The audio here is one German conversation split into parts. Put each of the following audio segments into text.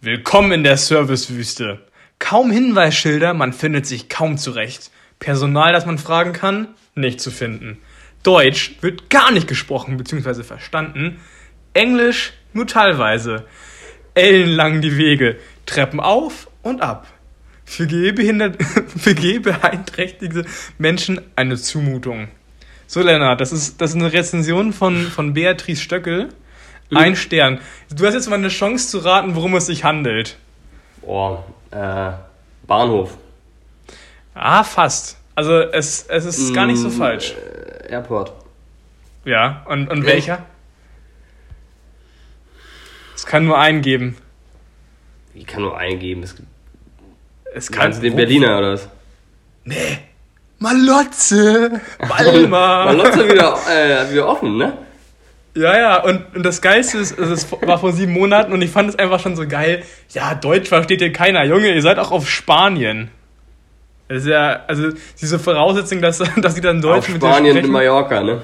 Willkommen in der Servicewüste. Kaum Hinweisschilder, man findet sich kaum zurecht. Personal, das man fragen kann, nicht zu finden. Deutsch wird gar nicht gesprochen bzw. verstanden. Englisch nur teilweise. Ellenlang die Wege, Treppen auf und ab. Für gehbeeinträchtigte Menschen eine Zumutung. So, Lennart, das ist, das ist eine Rezension von, von Beatrice Stöckel. Ein Stern. Du hast jetzt mal eine Chance zu raten, worum es sich handelt. Boah, äh, Bahnhof. Ah, fast. Also es, es ist gar nicht so falsch. Äh, Airport. Ja, und, und welcher? Es kann nur einen geben. Ich kann nur eingeben. Es gibt Es Kannst du den Berliner oder was? Nee. Malotze. Balmer. Malotze wieder, äh, wieder offen, ne? Ja, ja, und, und das Geilste ist, es war vor sieben Monaten und ich fand es einfach schon so geil. Ja, Deutsch versteht hier keiner. Junge, ihr seid auch auf Spanien. Das ist ja, also diese Voraussetzung, dass, dass sie dann Deutsch Auf mit Spanien und. Mallorca, ne?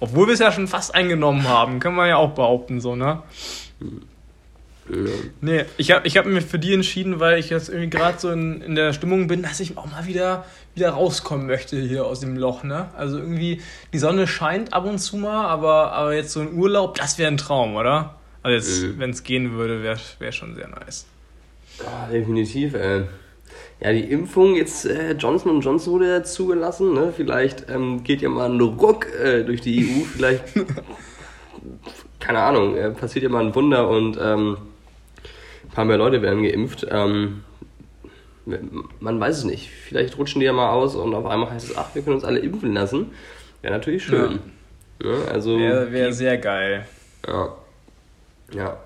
Obwohl wir es ja schon fast eingenommen haben, kann man ja auch behaupten, so, ne? Nee, ich habe ich hab mir für die entschieden, weil ich jetzt irgendwie gerade so in, in der Stimmung bin, dass ich auch mal wieder, wieder rauskommen möchte hier aus dem Loch, ne? Also irgendwie, die Sonne scheint ab und zu mal, aber, aber jetzt so ein Urlaub, das wäre ein Traum, oder? Also jetzt, Mhm. wenn es gehen würde, wäre wär schon sehr nice. Ja, definitiv, ey. Ja, die Impfung, jetzt äh, Johnson Johnson wurde ja zugelassen, ne? Vielleicht ähm, geht ja mal ein Ruck äh, durch die EU, vielleicht, keine Ahnung, äh, passiert ja mal ein Wunder und ähm, ein paar mehr Leute werden geimpft. Ähm, man weiß es nicht. Vielleicht rutschen die ja mal aus und auf einmal heißt es, ach, wir können uns alle impfen lassen. Wäre natürlich schön. Ja. also, Wäre wär sehr geil. ja. Ja.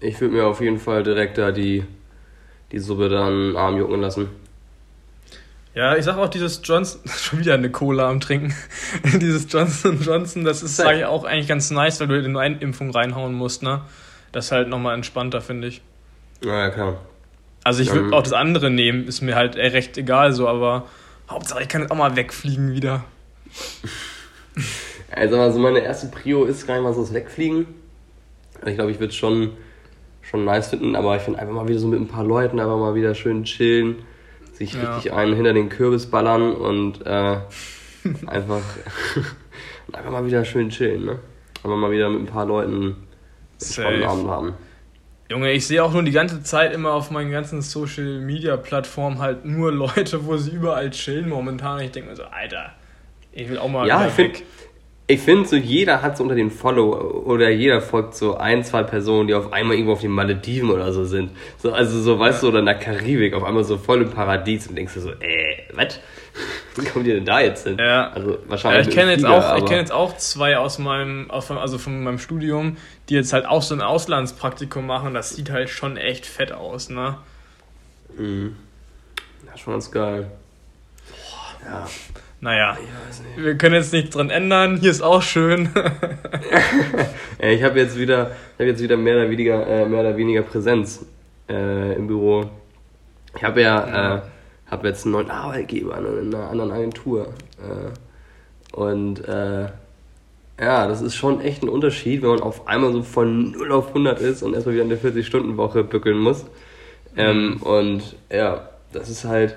Ich würde mir auf jeden Fall direkt da die, die Suppe dann arm jucken lassen. Ja, ich sag auch dieses Johnson, schon wieder eine Cola am Trinken. dieses Johnson Johnson, das ist sag ich auch eigentlich ganz nice, weil du in eine Impfung reinhauen musst, ne? Das ist halt nochmal entspannter, finde ich. Ja, ja, klar. Also ich würde auch das andere nehmen, ist mir halt recht egal so, aber Hauptsache ich kann jetzt auch mal wegfliegen wieder. Also, also meine erste Prio ist gar nicht mal so das Wegfliegen. Ich glaube, ich würde es schon, schon nice finden, aber ich finde einfach mal wieder so mit ein paar Leuten einfach mal wieder schön chillen, sich Ja. richtig einen hinter den Kürbis ballern und äh, einfach, einfach mal wieder schön chillen, ne? Aber mal wieder mit ein paar Leuten einen. Abend haben. Junge, ich sehe auch nur die ganze Zeit immer auf meinen ganzen Social Media Plattformen halt nur Leute, wo sie überall chillen momentan. Ich denke mir so, Alter, ich will auch mal Ja, ich finde, ich finde so jeder hat so unter den Follow oder jeder folgt so ein, zwei Personen, die auf einmal irgendwo auf den Malediven oder so sind. So, also so, weißt du, oder in der Karibik, auf einmal so voll im Paradies und denkst du so, äh, was? Wie kommt ihr denn da jetzt hin? Ja. Also Ja, wahrscheinlich. ich mit kenne jetzt auch, ich kenne jetzt auch zwei aus meinem, also von meinem Studium, die jetzt halt auch so ein Auslandspraktikum machen. Das sieht halt schon echt fett aus, ne? Mhm. Ja, schon ganz geil. Ja. Naja, wir können jetzt nichts dran ändern. Hier ist auch schön. Ich habe jetzt wieder, ich habe jetzt wieder mehr oder weniger, äh, mehr oder weniger Präsenz äh, im Büro. Ich habe ja, äh, habe jetzt einen neuen Arbeitgeber in einer anderen Agentur. Äh, und äh, ja, das ist schon echt ein Unterschied, wenn man auf einmal so von 0 auf 100 ist und erstmal wieder eine 40-Stunden-Woche bückeln muss. Ähm, und ja, das ist halt,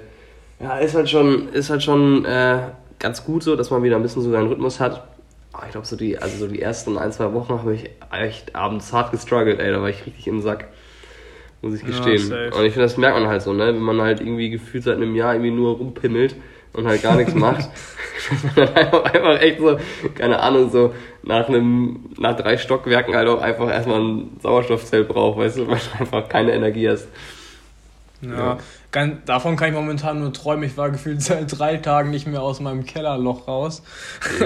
ja, ist halt schon, ist halt schon äh, ganz gut so, dass man wieder ein bisschen so seinen Rhythmus hat. Aber ich glaube, so die, also so die ersten ein, zwei Wochen habe ich echt abends hart gestruggelt, ey, da war ich richtig im Sack. Muss ich Ja, gestehen. safe. und ich finde, das merkt man halt so, ne? Wenn man halt irgendwie gefühlt seit einem Jahr irgendwie nur rumpimmelt und halt gar nichts macht, dass man dann einfach, einfach echt so, keine Ahnung, so nach einem, nach drei Stockwerken halt auch einfach erstmal ein Sauerstoffzelt braucht, weißt du, weil du einfach keine Energie hast. Ja, Ja. Ganz, davon kann ich momentan nur träumen. Ich war gefühlt seit drei Tagen nicht mehr aus meinem Kellerloch raus.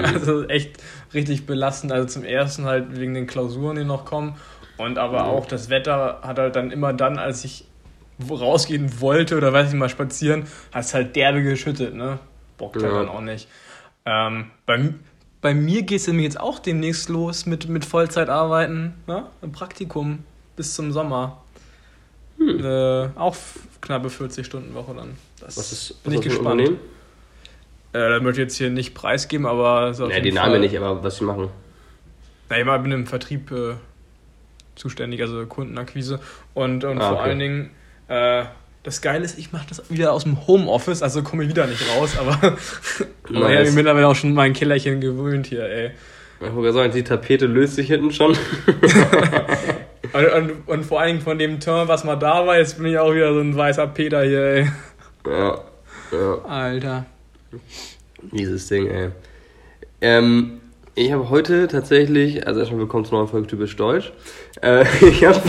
Also echt richtig belastend. Also zum ersten halt wegen den Klausuren, die noch kommen. Und aber auch das Wetter hat halt dann immer dann, als ich rausgehen wollte oder weiß ich mal spazieren, hat es halt derbe geschüttet, ne? Bockt halt Ja. dann auch nicht. Ähm, bei, bei mir geht es nämlich jetzt auch demnächst los mit, mit Vollzeitarbeiten, ne? Im Praktikum bis zum Sommer. Äh, auch knappe 40-Stunden-Woche dann. Das Was ist, bin ich was ist das für ein gespannt. Unternehmen? Äh, das möchte ich jetzt hier nicht preisgeben, aber. ist auf jeden die Namen nicht, aber was sie machen. Na, ich bin im Vertrieb äh, zuständig, also Kundenakquise. Und, und Ah, vor okay. allen Dingen, äh, das Geile ist, ich mache das wieder aus dem Homeoffice, also komme ich wieder nicht raus, aber, aber ich mich mittlerweile auch schon mein Kellerchen gewöhnt hier, ey. Ich wollte sagen, die Tapete löst sich hinten schon. Und, und, und vor allen Dingen von dem Turn, was mal da war, jetzt bin ich auch wieder so ein weißer Peter hier, ey. ja, ja. Alter. Dieses Ding, ey. Ähm, ich habe heute tatsächlich, also erstmal willkommen zur neuen Folge typisch Deutsch. Äh, ich habe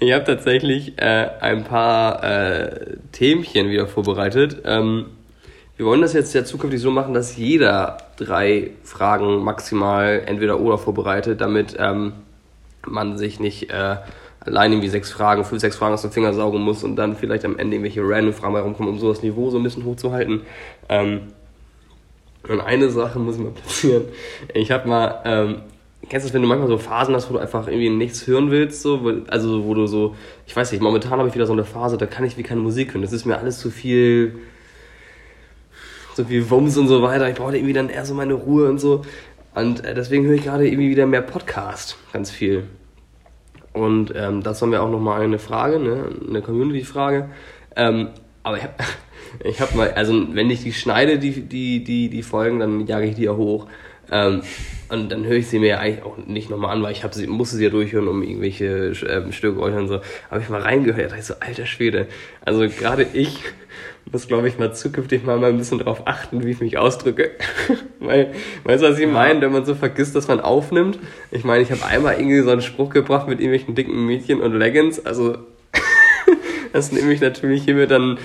hab tatsächlich äh, ein paar äh, Themchen wieder vorbereitet. Ähm, wir wollen das jetzt ja zukünftig so machen, dass jeder drei Fragen maximal entweder oder vorbereitet, damit ähm, man sich nicht äh, allein irgendwie sechs Fragen, fünf, sechs Fragen aus dem Finger saugen muss und dann vielleicht am Ende irgendwelche random Fragen bei rumkommen, um so das Niveau so ein bisschen hochzuhalten. Ähm, und eine Sache muss ich mal platzieren. Ich habe mal, ähm, kennst du das, wenn du manchmal so Phasen hast, wo du einfach irgendwie nichts hören willst, so, also wo du so, ich weiß nicht, momentan habe ich wieder so eine Phase, da kann ich wie keine Musik hören. Das ist mir alles zu viel, so viel Wumms und so weiter. Ich brauche irgendwie dann eher so meine Ruhe und so. Und äh, deswegen höre ich gerade irgendwie wieder mehr Podcast, ganz viel. Und ähm, das war mir auch nochmal eine Frage, ne? eine Community-Frage. Ähm, aber ich habe ich hab mal, also wenn ich die schneide, die, die, die, die Folgen, dann jage ich die ja hoch. Ähm, und dann höre ich sie mir ja eigentlich auch nicht nochmal an, weil ich hab sie, musste sie ja durchhören, um irgendwelche ähm, Störgeräusche und so. Habe ich mal reingehört, da dachte ich so, alter Schwede. Also gerade ich muss, glaube ich, mal zukünftig mal, mal ein bisschen darauf achten, wie ich mich ausdrücke. weil, weißt du, was ich meine, wenn man so vergisst, dass man aufnimmt? Ich meine, ich habe einmal irgendwie so einen Spruch gebracht mit irgendwelchen dicken Mädchen und Leggings, also das nehme ich natürlich hiermit dann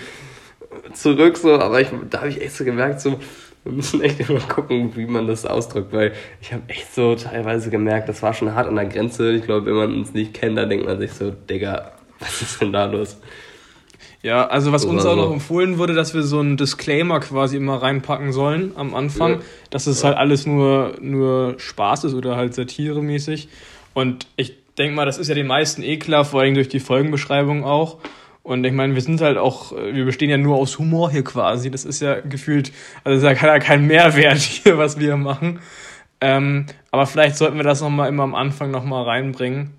zurück, so, aber ich, da habe ich echt so gemerkt, so, wir müssen echt immer gucken, wie man das ausdrückt, weil ich habe echt so teilweise gemerkt, das war schon hart an der Grenze. Ich glaube, wenn man uns nicht kennt, dann denkt man sich so, Digga, was ist denn da los? Ja, also was uns auch noch empfohlen wurde, dass wir so einen Disclaimer quasi immer reinpacken sollen am Anfang, Ja. dass es halt alles nur, nur Spaß ist oder halt satiremäßig. Und ich denke mal, das ist ja den meisten eh klar, vor allem durch die Folgenbeschreibung auch. Und ich meine, wir sind halt auch, äh, wir bestehen ja nur aus Humor hier quasi. Das ist ja gefühlt, also ist ja kein, kein Mehrwert hier, was wir machen. Ähm, aber vielleicht sollten wir das nochmal immer am Anfang nochmal reinbringen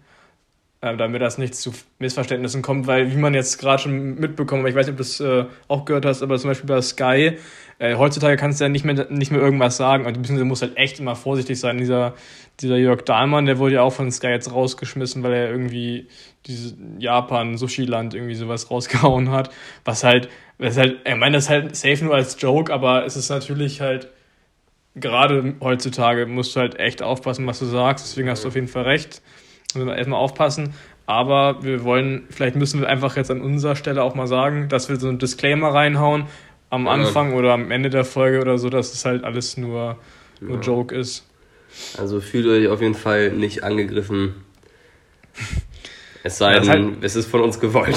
äh, damit das nicht zu Missverständnissen kommt, weil wie man jetzt gerade schon mitbekommen, aber ich weiß nicht, ob du das äh, auch gehört hast, aber zum Beispiel bei Sky, äh, heutzutage kannst du ja nicht mehr, nicht mehr irgendwas sagen, und beziehungsweise musst halt echt immer vorsichtig sein. Dieser, dieser Jörg Dahlmann, der wurde ja auch von Sky jetzt rausgeschmissen, weil er irgendwie dieses Japan-Sushi-Land irgendwie sowas rausgehauen hat, was halt, was halt, ich meine, das ist halt safe nur als Joke, aber es ist natürlich halt, gerade heutzutage musst du halt echt aufpassen, was du sagst, deswegen hast du auf jeden Fall recht. Müssen wir erstmal aufpassen. Aber wir wollen, vielleicht müssen wir einfach jetzt an unserer Stelle auch mal sagen, dass wir so einen Disclaimer reinhauen am Ja. Anfang oder am Ende der Folge oder so, dass es halt alles nur, nur Ja. Joke ist. Also fühlt euch auf jeden Fall nicht angegriffen. Es sei denn, es ist von uns gewollt.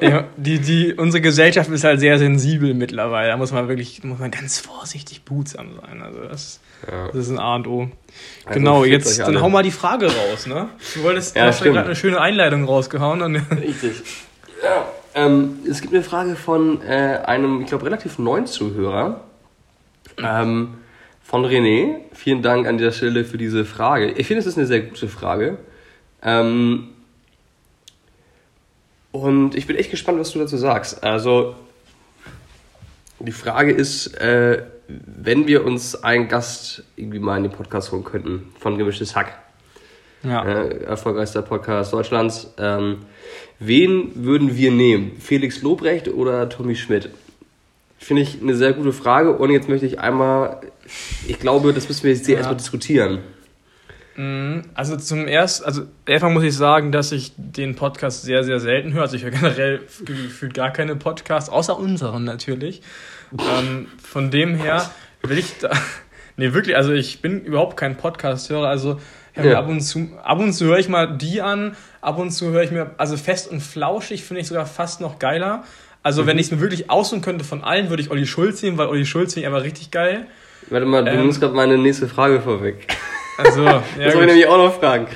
Ja, die, die, unsere Gesellschaft ist halt sehr sensibel mittlerweile. Da muss man wirklich, muss man ganz vorsichtig behutsam sein. Also das, Ja. das ist ein A und O. Also genau, jetzt dann hau mal die Frage raus, ne? Du wolltest, Ja, hast ja gerade eine schöne Einleitung rausgehauen. Und Richtig. Ja. Ähm, es gibt eine Frage von äh, einem, ich glaube, relativ neuen Zuhörer. Ähm, von René. Vielen Dank an dieser Stelle für diese Frage. Ich finde, es ist eine sehr gute Frage. Ähm, und ich bin echt gespannt, was du dazu sagst. Also, die Frage ist, äh, wenn wir uns einen Gast irgendwie mal in den Podcast holen könnten, von Gemischtes Hack ja. äh, erfolgreichster Podcast Deutschlands. Ähm, wen würden wir nehmen? Felix Lobrecht oder Tommy Schmidt? Finde ich eine sehr gute Frage und jetzt möchte ich einmal, ich glaube, das müssen wir jetzt hier Ja. erstmal diskutieren. Mhm. Also zum ersten, also erstmal muss ich sagen, dass ich den Podcast sehr, sehr selten höre. Also ich höre generell gefühlt gar keine Podcasts, außer unseren natürlich. ähm, von dem her will ich da. Nee, wirklich, also ich bin überhaupt kein Podcast-Hörer. Also Ja. ab und zu, ab und zu höre ich mal die an, ab und zu höre ich mir, also fest und flauschig finde ich sogar fast noch geiler. Also wenn ich es mir wirklich aussuchen könnte von allen, würde ich Olli Schulz nehmen, weil Olli Schulz finde ich einfach richtig geil. Warte mal, du Ähm. nimmst gerade meine nächste Frage vorweg. Also, ja, das wollte ich nämlich auch noch fragen.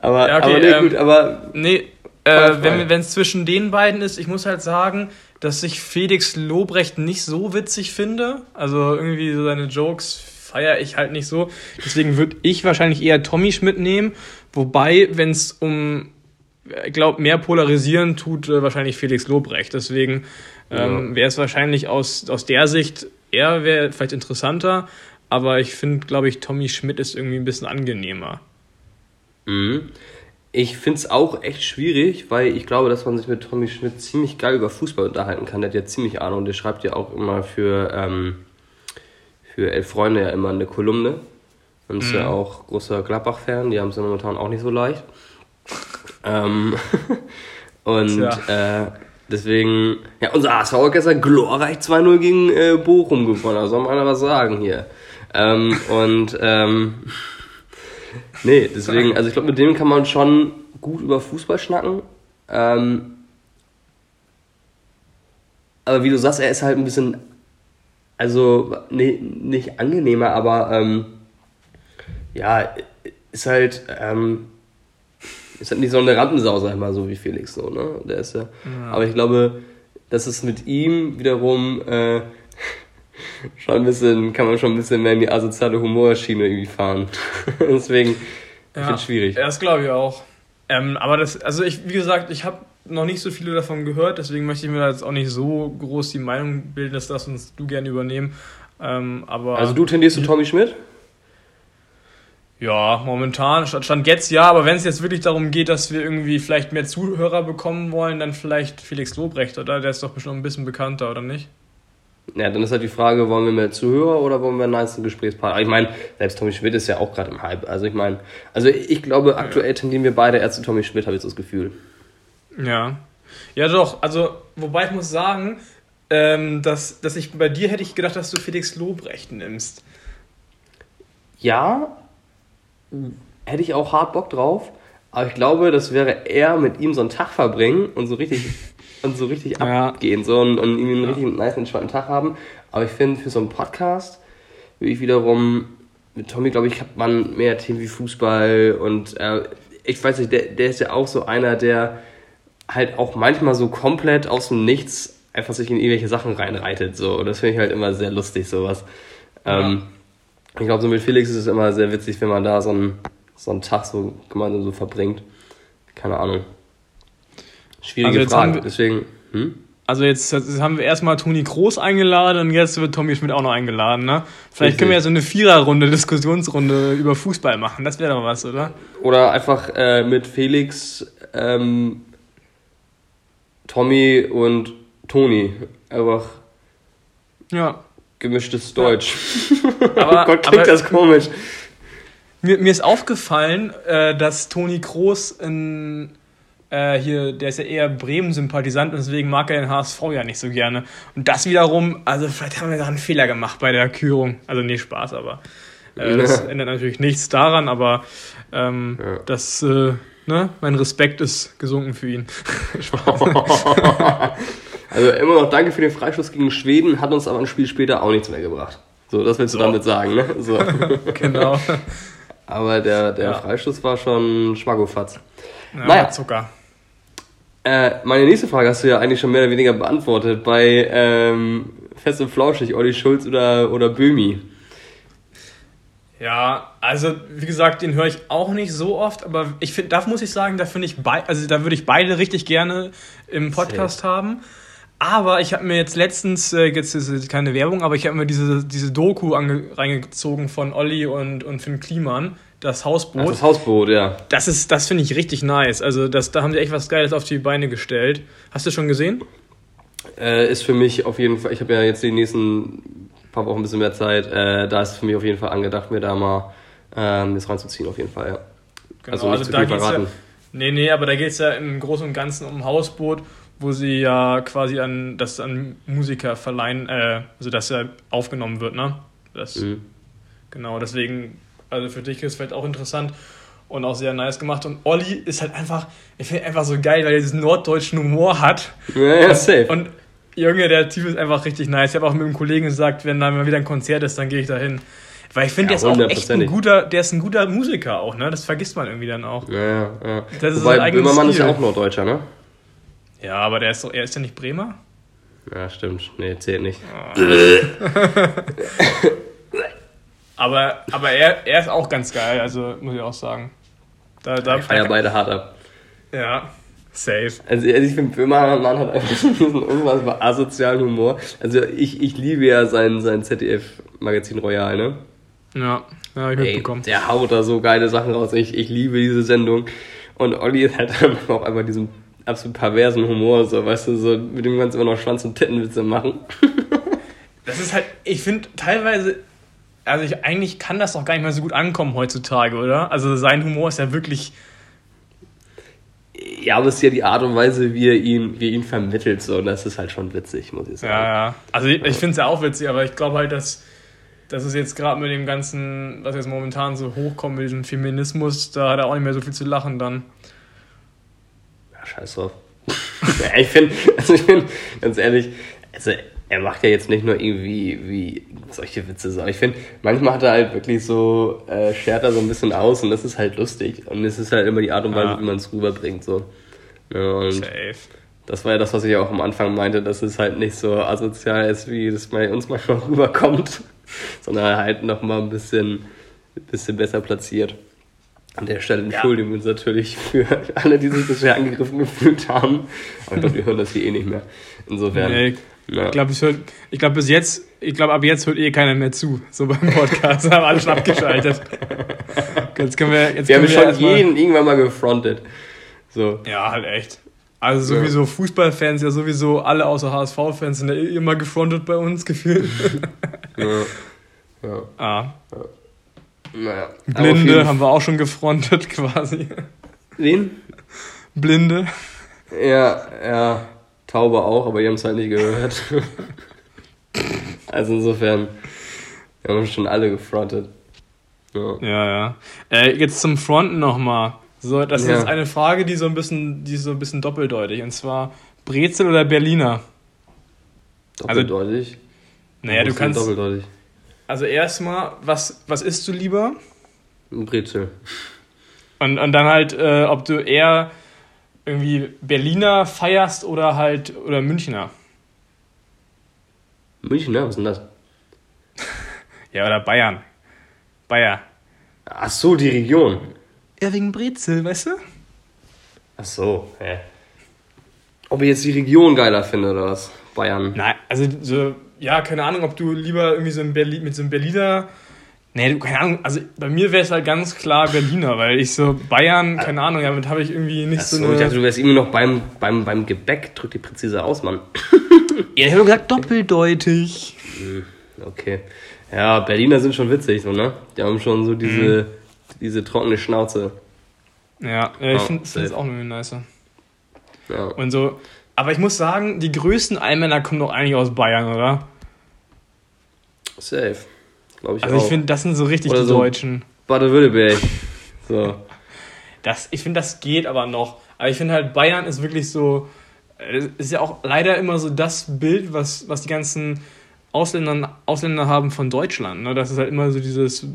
Aber, Ja, okay, aber nee, ähm, gut, aber Nee, äh, wenn es zwischen den beiden ist, ich muss halt sagen, dass ich Felix Lobrecht nicht so witzig finde. Also irgendwie so seine Jokes feiere ich halt nicht so. Deswegen würde ich wahrscheinlich eher Tommy Schmidt nehmen. Wobei, wenn es um, ich glaube, mehr polarisieren tut, äh, wahrscheinlich Felix Lobrecht. Deswegen ähm, wäre es wahrscheinlich aus, aus der Sicht, er wäre vielleicht interessanter. Aber ich finde, glaube ich, Tommy Schmidt ist irgendwie ein bisschen angenehmer. Mhm. Ich finde es auch echt schwierig, weil ich glaube, dass man sich mit Tommy Schmidt ziemlich geil über Fußball unterhalten kann. Der hat ja ziemlich Ahnung. Der schreibt ja auch immer für, ähm, für Elf Freunde ja immer eine Kolumne. Und ist ja Mhm. auch großer Gladbach-Fan. Die haben es ja momentan auch nicht so leicht. ähm, und äh, deswegen, ja, unser HSV hat gestern glorreich 2-0 gegen äh, Bochum gewonnen. Da soll man was sagen hier. Ähm, und ähm, Nee, deswegen, also ich glaube, mit dem kann man schon gut über Fußball schnacken. Ähm, aber wie du sagst, er ist halt ein bisschen, also nee, nicht angenehmer, aber ähm, ja, ist halt, ähm, ist halt nicht so eine Rampensau, sag ich mal, so wie Felix so, ne? Der ist ja. Aber ich glaube, dass es mit ihm wiederum äh, schon ein bisschen, kann man schon ein bisschen mehr in die asoziale Humorschiene irgendwie fahren. Deswegen, ich finde es schwierig. Ja, das glaube ich auch. Ähm, aber das, also ich, wie gesagt, ich habe noch nicht so viele davon gehört, deswegen möchte ich mir da jetzt auch nicht so groß die Meinung bilden, dass das uns du gerne übernehmen. Ähm, aber Also du tendierst zu Tommy Schmidt? ja, momentan stand, jetzt ja, aber wenn es jetzt wirklich darum geht, dass wir irgendwie vielleicht mehr Zuhörer bekommen wollen, dann vielleicht Felix Lobrecht, oder? Der ist doch bestimmt ein bisschen bekannter, oder nicht? Ja, dann ist halt die Frage, wollen wir mehr Zuhörer oder wollen wir einen nice Gesprächspartner? Ich meine, selbst Tommy Schmidt ist ja auch gerade im Hype. Also ich meine, also ich glaube, aktuell tendieren wir beide eher zu Tommy Schmidt, habe ich so das Gefühl. Ja. Ja, doch. Also, wobei ich muss sagen, ähm, dass, dass ich bei dir hätte ich gedacht, dass du Felix Lobrecht nimmst. Ja, hätte ich auch hart Bock drauf, aber ich glaube, das wäre eher mit ihm so einen Tag verbringen und so richtig und so richtig Ja. abgehen so und, und ihm einen richtig nice entspannten Tag haben. Aber ich finde, für so einen Podcast würde ich wiederum mit Tommy, glaube ich, hat man mehr Themen wie Fußball und äh, ich weiß nicht, der, der ist ja auch so einer, der halt auch manchmal so komplett aus dem Nichts einfach sich in irgendwelche Sachen reinreitet. So. Das finde ich halt immer sehr lustig, sowas. Ähm, ich glaube, so mit Felix ist es immer sehr witzig, wenn man da so einen, so einen Tag so gemeinsam so verbringt. Keine Ahnung. Schwierige Also Frage. Deswegen, hm? Also jetzt, jetzt haben wir erstmal Toni Groß eingeladen und jetzt wird Tommy Schmidt auch noch eingeladen, ne? Vielleicht können wir ja so eine Viererrunde, Diskussionsrunde über Fußball machen. Das wäre doch was, oder? Oder einfach äh, mit Felix, ähm, Tommy und Toni. Einfach Ja. gemischtes Deutsch. Aber, oh Gott, klingt aber das komisch. mir, mir ist aufgefallen, äh, dass Toni Groß in, äh, hier, der ist ja eher Bremen-Sympathisant und deswegen mag er den HSV ja nicht so gerne. Und das wiederum, also vielleicht haben wir da einen Fehler gemacht bei der Kürung. Also nee, Spaß, aber äh, das ändert natürlich nichts daran, aber ähm, Ja. das, äh, ne, mein Respekt ist gesunken für ihn. Also immer noch danke für den Freistoß gegen Schweden, hat uns aber ein Spiel später auch nichts mehr gebracht. So, das willst du So. damit sagen, ne? So. genau. Aber der, der Ja. Freistoß war schon Schmackofatz. Ja, Naja. Zucker. Äh, meine nächste Frage hast du ja eigentlich schon mehr oder weniger beantwortet. Bei ähm, Fest und Flauschig, Olli Schulz oder, oder Böhmi. Ja, also wie gesagt, den höre ich auch nicht so oft, aber ich finde, da muss ich sagen, da finde ich also da würde ich beide richtig gerne im Podcast haben. Aber ich habe mir jetzt letztens, äh, jetzt ist es keine Werbung, aber ich habe mir diese, diese Doku reingezogen von Olli und, und Finn Kliman, das Hausboot. Ach, das Hausboot, ja. Das ist, das finde ich richtig nice. Also das, da haben sie echt was Geiles auf die Beine gestellt. Hast du schon gesehen? Äh, ist für mich auf jeden Fall, ich habe ja jetzt die nächsten paar Wochen ein bisschen mehr Zeit, äh, da ist für mich auf jeden Fall angedacht, mir da mal ähm, das reinzuziehen, auf jeden Fall, ja. also nicht zu viel Genau, verraten. Ja, nee, nee, aber da geht es ja im Großen und Ganzen um ein Hausboot, wo sie ja quasi an das an Musiker verleihen, äh, also dass er aufgenommen wird, ne? Das, Mhm. Genau, deswegen, also für dich ist es vielleicht auch interessant und auch sehr nice gemacht. Und Olli ist halt einfach, ich finde einfach so geil, weil er diesen norddeutschen Humor hat. Ja, ja, safe. Und Junge, der Typ ist einfach richtig nice. Ich habe auch mit einem Kollegen gesagt, wenn da mal wieder ein Konzert ist, dann gehe ich da hin. Weil ich finde, Ja, der ist auch echt ein guter, der ist ein guter Musiker auch, ne? Das vergisst man irgendwie dann auch. ja, ja, ja. Das ist Wobei, Böhmermann ist ja auch Norddeutscher, ne? Ja, aber der ist doch, er ist ja nicht Bremer? Ja, stimmt. Nee, zählt nicht. Aber, aber er, er ist auch ganz geil, also muss ich auch sagen. Da, da, Ich feier beide hart ab. ja, safe. Also, also ich finde, Böhmermann hat einfach diesen irgendwas asozialen Humor. Also ich, ich liebe ja sein, sein ZDF-Magazin Royal, ne? Ja, ja hab ich Ey, mitbekommen. der haut da so geile Sachen raus. Ich, ich liebe diese Sendung. Und Olli hat dann auch einfach diesen absolut perversen Humor, so, weißt du, so, mit dem kannst du immer noch Schwanz- und Tittenwitze machen. Das ist halt, ich finde teilweise, also ich, eigentlich kann das doch gar nicht mehr so gut ankommen heutzutage, oder? Also sein Humor ist ja wirklich, Ja, aber es ist ja die Art und Weise, wie er ihn, wie er ihn vermittelt, so, und das ist halt schon witzig, muss ich sagen. ja, ja. Also ich, ich finde es ja auch witzig, aber ich glaube halt, dass, dass es jetzt gerade mit dem ganzen, was jetzt momentan so hochkommt, mit diesem Feminismus, da hat er auch nicht mehr so viel zu lachen dann. Ja, scheiß drauf. ich finde, also ich finde, ganz ehrlich, also er macht ja jetzt nicht nur irgendwie wie solche Witze, so. ich finde, manchmal hat er halt wirklich so, äh, schert er so ein bisschen aus und das ist halt lustig. Und es ist halt immer die Art und Weise, Ja. wie man es rüberbringt, so. Ja, und Safe. das war ja das, was ich auch am Anfang meinte, dass es halt nicht so asozial ist, wie das bei uns manchmal rüberkommt, sondern halt nochmal ein bisschen, bisschen besser platziert. An der Stelle entschuldigen wir uns natürlich für alle, die sich bisher angegriffen gefühlt haben. Aber ich glaube, wir hören das hier eh nicht mehr. Insofern. Nee, ja. ich glaube, ich glaube bis jetzt, ich glaube ab jetzt hört eh keiner mehr zu, so beim Podcast, haben alle schon abgeschaltet. Jetzt können wir, jetzt wir haben können schon jeden irgendwann mal gefrontet. So. Ja, halt echt. Also sowieso Fußballfans, ja sowieso alle außer HSV-Fans sind ja eh immer gefrontet bei uns gefühlt. Ja. Ja. ah, Naja. Aber auf Blinde haben wir auch schon gefrontet quasi. Wen? Blinde. Ja, ja. Taube auch, aber die haben es halt nicht gehört. also insofern, wir haben schon alle gefrontet. Ja. Ja, ja. Äh, jetzt zum Fronten nochmal. So, das ist Ja. jetzt eine Frage, die so ein bisschen, die ist so ein bisschen doppeldeutig. Und zwar Brezel oder Berliner? Doppeldeutig. Naja, du ist kannst. Doppeldeutig. Also erstmal, was, was isst du lieber? Ein Brezel. Und, und dann halt, äh, ob du eher irgendwie Berliner feierst oder halt oder Münchner. München, ne? Was ist denn das? Ja, oder Bayern. Bayer. Ach so, die Region. Ja, wegen Brezel, weißt du? Ach so, hä? Ob ich jetzt die Region geiler finde oder was? Bayern. Nein, also so, ja, keine Ahnung, ob du lieber irgendwie so ein Berlin, mit so einem Berliner. Nee, du, keine Ahnung, also bei mir wäre es halt ganz klar Berliner, weil ich so Bayern, keine Ahnung, damit habe ich irgendwie nicht so, so, eine. ich dachte, du wärst irgendwie noch beim, beim, beim Gebäck. Drück die präzise aus, Mann. ja, ich habe gesagt doppeldeutig. Okay. Ja, Berliner sind schon witzig, so, ne? Die haben schon so diese, diese trockene Schnauze. Ja, ja ich Oh, finde es auch irgendwie nicer. Ja. Und so, aber ich muss sagen, die größten Allmänner kommen doch eigentlich aus Bayern, oder? Safe. Glaube ich Also auch. ich finde, das sind so richtig Oder die so- Deutschen. Baden-Württemberg. So. Das, ich finde, das geht aber noch. Aber ich finde halt, Bayern ist wirklich so. Es ist ja auch leider immer so das Bild, was, was die ganzen Ausländer, Ausländer haben von Deutschland. Ne? Das ist halt immer so dieses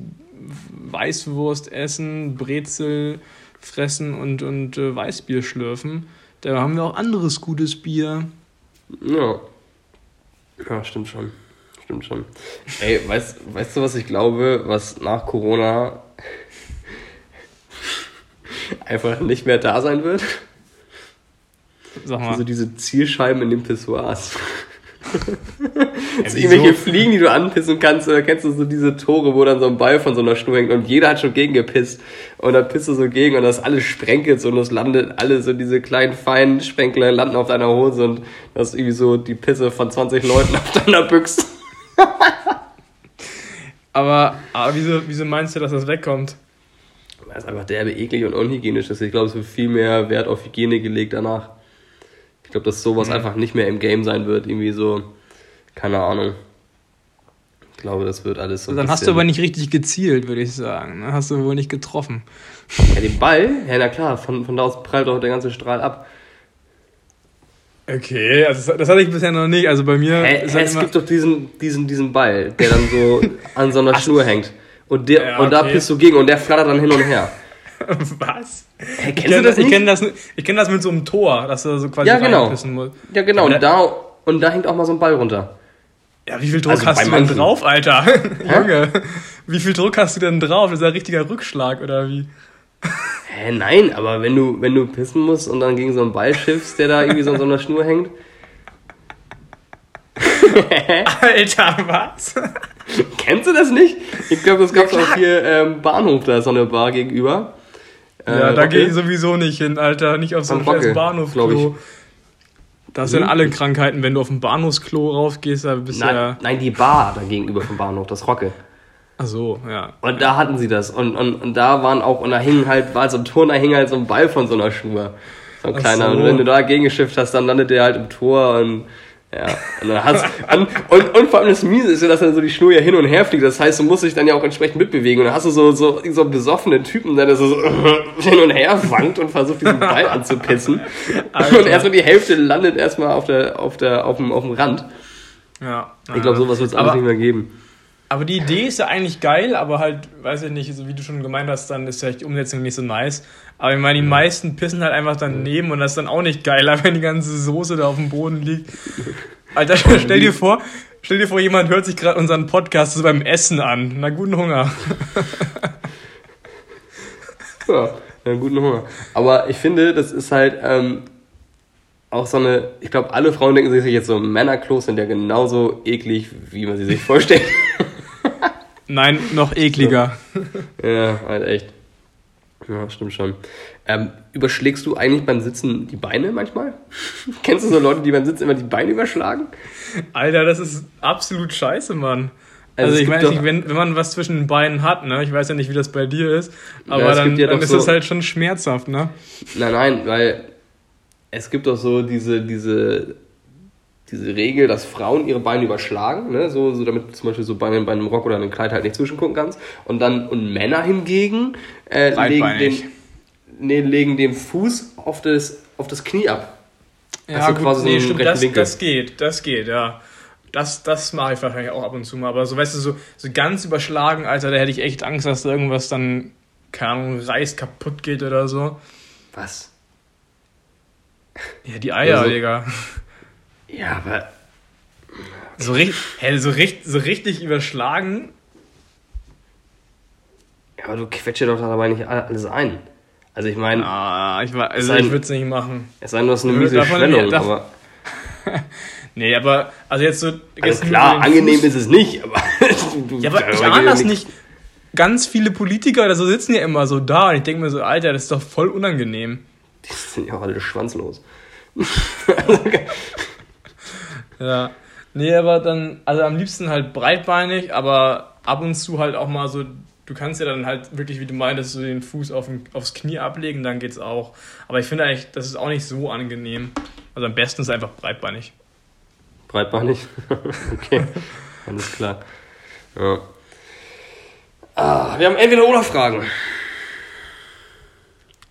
Weißwurst essen, Brezel fressen und, und äh, Weißbier schlürfen. Da haben wir auch anderes gutes Bier. Ja. Ja, stimmt schon. Stimmt schon. Ey, weißt, weißt du, was ich glaube, was nach Corona einfach nicht mehr da sein wird? Sag mal. Also diese Zielscheiben in den Pissoirs. So irgendwelche Fliegen, die du anpissen kannst, oder kennst du so diese Tore, wo dann so ein Ball von so einer Schnur hängt und jeder hat schon gegen gepisst und dann pisst du so gegen und das alles sprenkelt so und das landet alles so diese kleinen feinen Sprenkler landen auf deiner Hose und das ist irgendwie so die Pisse von 20 Leuten auf deiner Büchse. aber aber wieso, wieso meinst du, dass das wegkommt? Weil es einfach derbe eklig und unhygienisch ist. Ich glaube, es wird viel mehr Wert auf Hygiene gelegt danach. Ich glaube, dass sowas einfach nicht mehr im Game sein wird. Irgendwie so, keine Ahnung. Ich glaube, das wird alles so. Dann hast du aber nicht richtig gezielt, würde ich sagen. ne? Hast du wohl nicht getroffen. Ja, den Ball? Ja, na klar, von, von da aus prallt doch der ganze Strahl ab. Okay, also das, das hatte ich bisher noch nicht. Also bei mir Hä, hä, halt es gibt doch diesen, diesen, diesen Ball, der dann so an so einer Schnur hängt. Und, der, Ja, und da okay. pisst du gegen und der flattert dann hin und her. Was? Hä, Ich kennst kenne du das ich kenn das, ich kenn das mit so einem Tor, dass du so quasi Ja, genau. reinpissen musst. Ja, genau. Und da, und da hängt auch mal so ein Ball runter. Ja, wie viel Druck Also hast du denn drauf, Alter? Junge. Wie viel Druck hast du denn drauf? Das ist ein richtiger Rückschlag, oder wie? Hä, nein, aber wenn du, wenn du pissen musst und dann gegen so einen Ball schiffst, der da irgendwie so an so einer Schnur hängt. Alter, was? Kennst du das nicht? Ich glaube, das gab es auch hier ähm, Bahnhof, da ist so eine Bar gegenüber. Ja, Äh, da Rockel. gehe ich sowieso nicht hin, Alter. Nicht auf so ein scheiß Rockel, Bahnhofklo. glaub Das sind Mhm. alle Krankheiten, wenn du auf ein Bahnhofsklo raufgehst, da bist du Nein, ja. nein, die Bar da gegenüber vom Bahnhof, das Rocke. Ach so, ja. Und da hatten sie das. Und, und, und da waren auch, und da hing halt, war so ein Turner, hing halt so ein Ball von so einer Schnur. So ein Ach kleiner. so. Und wenn du da gegengeschifft hast, dann landet der halt im Tor und ja. Und dann hast und, und, und vor allem das Miese ist ja, dass dann so die Schnur ja hin und her fliegt. Das heißt, du musst dich dann ja auch entsprechend mitbewegen. Und dann hast du so, so, so besoffenen Typen, der so, so hin und her wankt und versucht, diesen Ball anzupissen. Alter. Und erstmal die Hälfte landet erstmal auf der, auf der, auf dem, auf dem Rand. ja. Ich glaube, sowas wird es alles aber, nicht mehr geben. Aber die Idee ist ja eigentlich geil, aber halt, weiß ich nicht, so wie du schon gemeint hast, dann ist vielleicht die Umsetzung nicht so nice. Aber ich meine, die meisten pissen halt einfach daneben und das ist dann auch nicht geiler, wenn die ganze Soße da auf dem Boden liegt. Alter, stell dir vor, stell dir vor, jemand hört sich gerade unseren Podcast so beim Essen an. Na, guten Hunger. Ja, einen guten Hunger. Aber ich finde, das ist halt ähm, auch so eine. Ich glaube, alle Frauen denken sich jetzt so, Männerklos sind ja genauso eklig, wie man sie sich vorstellt. Nein, noch ekliger. ja, halt echt. Ja, stimmt schon. Ähm, überschlägst du eigentlich beim Sitzen die Beine manchmal? Kennst du so Leute, die beim Sitzen immer die Beine überschlagen? Alter, das ist absolut scheiße, Mann. Also Also, ich meine, wenn, wenn man was zwischen den Beinen hat, ne? Ich weiß ja nicht, wie das bei dir ist, aber Ja, dann, ja dann ist so- das halt schon schmerzhaft, ne? Nein, nein, weil es gibt doch so diese, diese, diese Regel, dass Frauen ihre Beine überschlagen, ne? so, so damit du zum Beispiel so bei, einem- bei einem Rock oder einem Kleid halt nicht zwischengucken kannst. Und dann und Männer hingegen äh, legen, den, nee, legen den Fuß auf das, auf das Knie ab. Ja, Hast du quasi so einen stimmt, das, Winkel. das geht, das geht, ja. Das, das mache ich wahrscheinlich auch ab und zu mal. Aber so, weißt du, so, so ganz überschlagen, Alter, da hätte ich echt Angst, dass da irgendwas dann, keine Ahnung, Reis kaputt geht oder so. Was? Ja, die Eier, Also- Digga. Ja, aber So, richtig, hä, so, richtig, so richtig überschlagen. Ja, aber du quetscht dir doch dabei nicht alles ein. Also ich meine, Ah, ich, also ich würde es nicht machen. es sei denn, du hast eine miese Schwellung, darf- aber Nee, aber, also jetzt so. also klar, angenehm Fuß- ist es nicht, aber du, Ja, aber ich ahne ja das nicht. Ganz viele Politiker oder so sitzen ja immer so da und ich denke mir so, Alter, das ist doch voll unangenehm. Die sind ja auch alle schwanzlos. Ja. Nee, aber dann, also am liebsten halt breitbeinig, aber ab und zu halt auch mal so, du kannst ja dann halt wirklich, wie du meintest, so den Fuß auf den, aufs Knie ablegen, dann geht's auch. Aber ich finde eigentlich, das ist auch nicht so angenehm. Also am besten ist einfach breitbeinig. Breitbeinig? okay, alles klar. Ja. Ah, wir haben entweder oder Fragen.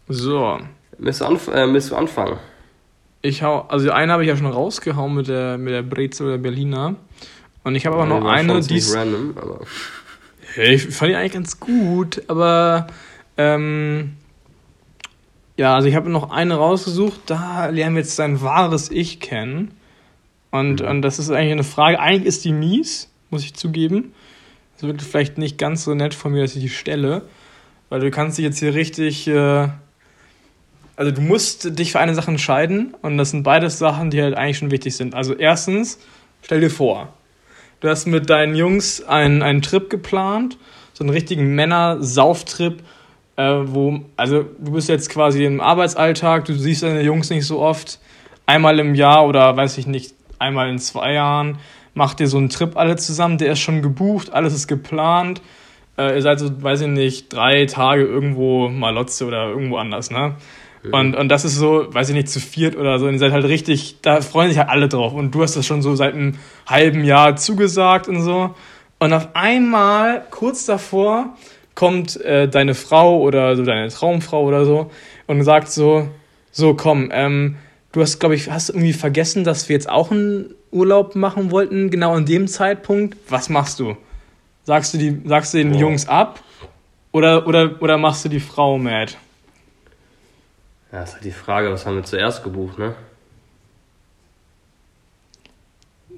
So. Willst du, anf äh, willst du anfangen? Ich hau, also eine habe ich ja schon rausgehauen mit der, mit der Brezel oder Berliner. Und ich habe aber Die noch eine, die ist random, aber ich fand die eigentlich ganz gut, aber ähm, ja, also ich habe noch eine rausgesucht, da lernen wir jetzt sein wahres Ich kennen. Und, Mhm. und das ist eigentlich eine Frage, eigentlich ist die mies, muss ich zugeben. Es wird vielleicht nicht ganz so nett von mir, dass ich die stelle, weil du kannst dich jetzt hier richtig, äh, also du musst dich für eine Sache entscheiden und das sind beides Sachen, die halt eigentlich schon wichtig sind. Also erstens, stell dir vor, Du hast mit deinen Jungs einen, einen Trip geplant, so einen richtigen Männer-Sauftrip, äh, wo, also du bist jetzt quasi im Arbeitsalltag, du siehst deine Jungs nicht so oft, einmal im Jahr oder weiß ich nicht, einmal in zwei Jahren, macht ihr so einen Trip alle zusammen, der ist schon gebucht, alles ist geplant, äh, ihr seid so, weiß ich nicht, drei Tage irgendwo Malotze oder irgendwo anders, ne? Und, und das ist so, weiß ich nicht, zu viert oder so. Und ihr seid halt richtig, da freuen sich halt alle drauf. Und du hast das schon so seit einem halben Jahr zugesagt und so. Und auf einmal, kurz davor, kommt äh, deine Frau oder so deine Traumfrau oder so und sagt so, so komm, ähm, du hast, glaube ich, hast irgendwie vergessen, dass wir jetzt auch einen Urlaub machen wollten, genau an dem Zeitpunkt. Was machst du? Sagst du, die, sagst du den Boah. Jungs ab oder, oder, oder machst du die Frau mad? Ja, ist halt die Frage, was haben wir zuerst gebucht, ne?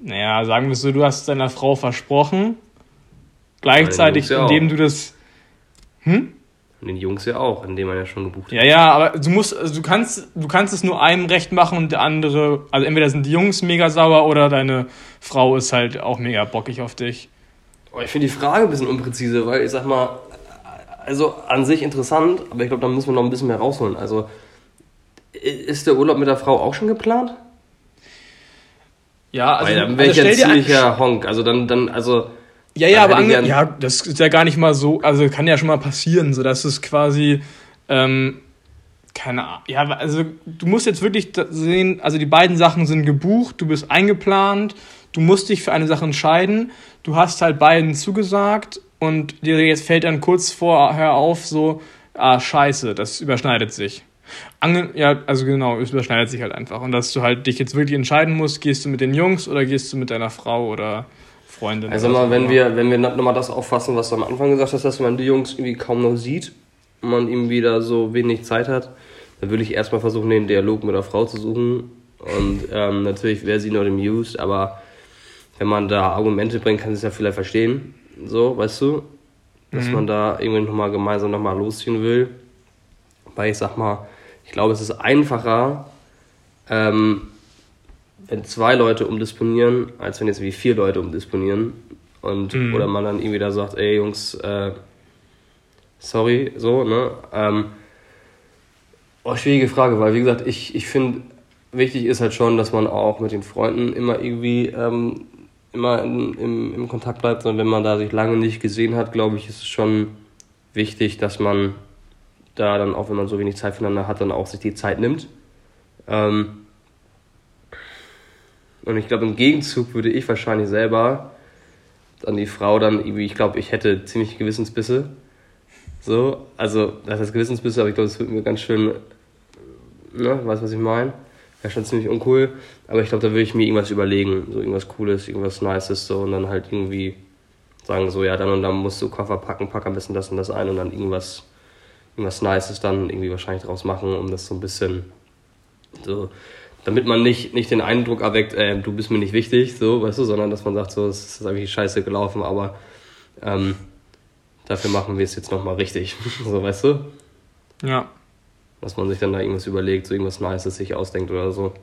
Naja, sagen wir so, du hast deiner Frau versprochen, Gleichzeitig, Ja, indem auch. du das. Hm? Und den Jungs ja auch, indem man ja schon gebucht hat. Ja, ja, aber du musst, also du kannst, du kannst es nur einem recht machen und der andere, also entweder sind die Jungs mega sauer oder deine Frau ist halt auch mega bockig auf dich. Aber ich finde die Frage ein bisschen unpräzise, weil ich sag mal, also an sich interessant, aber ich glaube, da müssen wir noch ein bisschen mehr rausholen. Also, ist der Urlaub mit der Frau auch schon geplant? Ja, also, weil dann also wäre ich ja ziemlicher Honk. Also dann, dann, also. Ja, ja, aber ange ja, das ist ja gar nicht mal so, also kann ja schon mal passieren, so dass es quasi, ähm, keine Ahnung, ja, also du musst jetzt wirklich sehen, also die beiden Sachen sind gebucht, du bist eingeplant, du musst dich für eine Sache entscheiden, du hast halt beiden zugesagt und dir jetzt fällt dann kurz vorher auf, so, ah, scheiße, das überschneidet sich. Ange ja, also genau, es überschneidet sich halt einfach. Und dass du halt dich jetzt wirklich entscheiden musst, gehst du mit den Jungs oder gehst du mit deiner Frau oder Freundin. Also oder mal, so. wenn wir, wenn wir nochmal das auffassen, was du am Anfang gesagt hast, dass man die Jungs irgendwie kaum noch sieht und man ihm wieder so wenig Zeit hat, dann würde ich erstmal versuchen, den Dialog mit der Frau zu suchen. Und ähm, natürlich wäre sie not amused, aber wenn man da Argumente bringt, kann sie es ja vielleicht verstehen. So, weißt du? Dass man da irgendwie nochmal gemeinsam nochmal losziehen will. Weil ich sag mal, ich glaube, es ist einfacher, ähm, wenn zwei Leute umdisponieren, als wenn jetzt wie vier Leute umdisponieren. Und, Mhm. oder man dann irgendwie da sagt, ey Jungs, äh, sorry, so, ne? Ähm, oh, schwierige Frage, weil wie gesagt, ich, ich finde, wichtig ist halt schon, dass man auch mit den Freunden immer irgendwie ähm, immer in, im, im Kontakt bleibt. Und wenn man da sich lange nicht gesehen hat, glaube ich, ist es schon wichtig, dass man da dann, auch wenn man so wenig Zeit füreinander hat, dann auch sich die Zeit nimmt. Ähm, und ich glaube, im Gegenzug würde ich wahrscheinlich selber an die Frau dann irgendwie, ich glaube, ich hätte ziemlich Gewissensbisse. So, also, das heißt Gewissensbisse, aber ich glaube, das würde mir ganz schön, ne, weißt du, was ich meine? Wäre schon ziemlich uncool. Aber ich glaube, da würde ich mir irgendwas überlegen, so irgendwas Cooles, irgendwas Nices, so, und dann halt irgendwie sagen, so, ja, dann und dann musst du Koffer packen, pack am besten das und das ein und dann irgendwas, irgendwas Nices dann irgendwie wahrscheinlich draus machen, um das so ein bisschen, so, damit man nicht, nicht den Eindruck erweckt, äh, du bist mir nicht wichtig, so, weißt du, sondern dass man sagt, so, es ist eigentlich scheiße gelaufen, aber ähm, dafür machen wir es jetzt nochmal richtig, so, weißt du? Ja. Dass man sich dann da irgendwas überlegt, so irgendwas Nices sich ausdenkt oder so.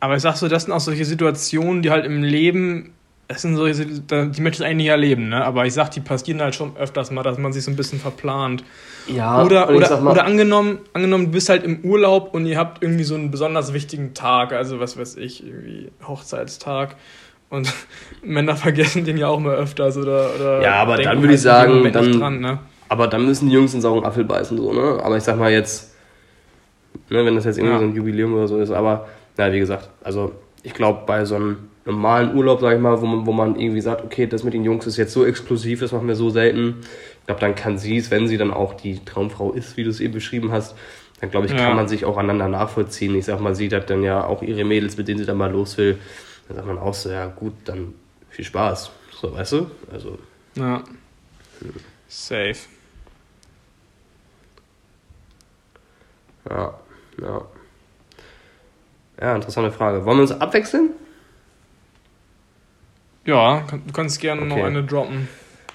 Aber ich sag so, das sind auch solche Situationen, die halt im Leben, das sind da- die Menschen eigentlich nicht erleben, ne? Aber ich sag, die passieren halt schon öfters mal, dass man sich so ein bisschen verplant. Ja, Oder, ich oder, sag mal- oder angenommen, angenommen, du bist halt im Urlaub und ihr habt irgendwie so einen besonders wichtigen Tag, also was weiß ich, irgendwie Hochzeitstag. Und Männer vergessen den ja auch mal öfters oder. oder Ja, aber dann würde ich halt dem sagen, dann- Dran, ne? Aber dann müssen die Jungs in sauren Apfel beißen, so, ne? Aber ich sag mal jetzt, ne, wenn das jetzt irgendwie Ja. so ein Jubiläum oder so ist, aber, na, wie gesagt, also ich glaube, bei so einem normalen Urlaub, sag ich mal, wo man, wo man irgendwie sagt, okay, das mit den Jungs ist jetzt so exklusiv, das machen wir so selten. Ich glaube, dann kann sie es, wenn sie dann auch die Traumfrau ist, wie du es eben beschrieben hast, dann glaube ich, Ja. kann man sich auch aneinander nachvollziehen. Ich sag mal, sie hat dann ja auch ihre Mädels, mit denen sie dann mal los will. Dann sagt man auch so, ja gut, dann viel Spaß. So, weißt du? Also, Ja. Safe. Ja, ja. Ja, interessante Frage. Wollen wir uns abwechseln? Ja, du kannst gerne noch Okay. eine droppen.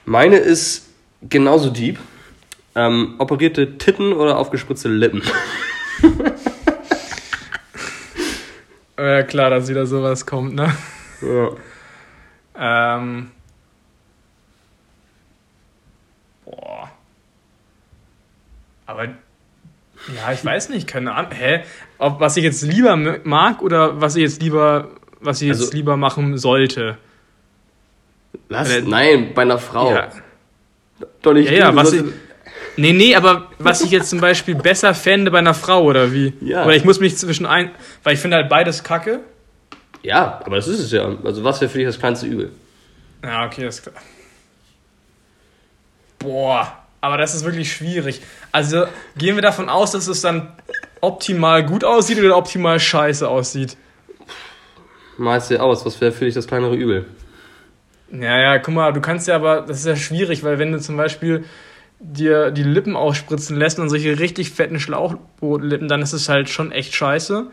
Meine ist genauso deep. Ähm, operierte Titten oder aufgespritzte Lippen? Ja, klar, dass wieder sowas kommt, ne? Ja. Ähm. Boah. Aber. Ja, ich weiß nicht, keine Ahnung. Hä? Ob, was ich jetzt lieber mag oder was ich jetzt lieber, was ich jetzt Also- lieber machen sollte. Was? Äh, Nein, bei einer Frau. Ja, Doch nicht ja, ja was ich, Nee, nee, aber was ich jetzt zum Beispiel besser fände bei einer Frau oder wie? Ja. Oder ich muss mich zwischen ein. Weil ich finde halt beides kacke. Ja, aber das ist es ja. Also was wäre für dich das kleinste Übel? Ja, okay, ist klar. Boah, aber das ist wirklich schwierig. Also gehen wir davon aus, dass es dann optimal gut aussieht oder optimal scheiße aussieht. Malst dir aus, was wäre für dich das kleinere Übel? Ja, ja, guck mal, du kannst ja aber, das ist ja schwierig, weil wenn du zum Beispiel dir die Lippen ausspritzen lässt und solche richtig fetten Schlauchbootlippen, dann ist es halt schon echt scheiße.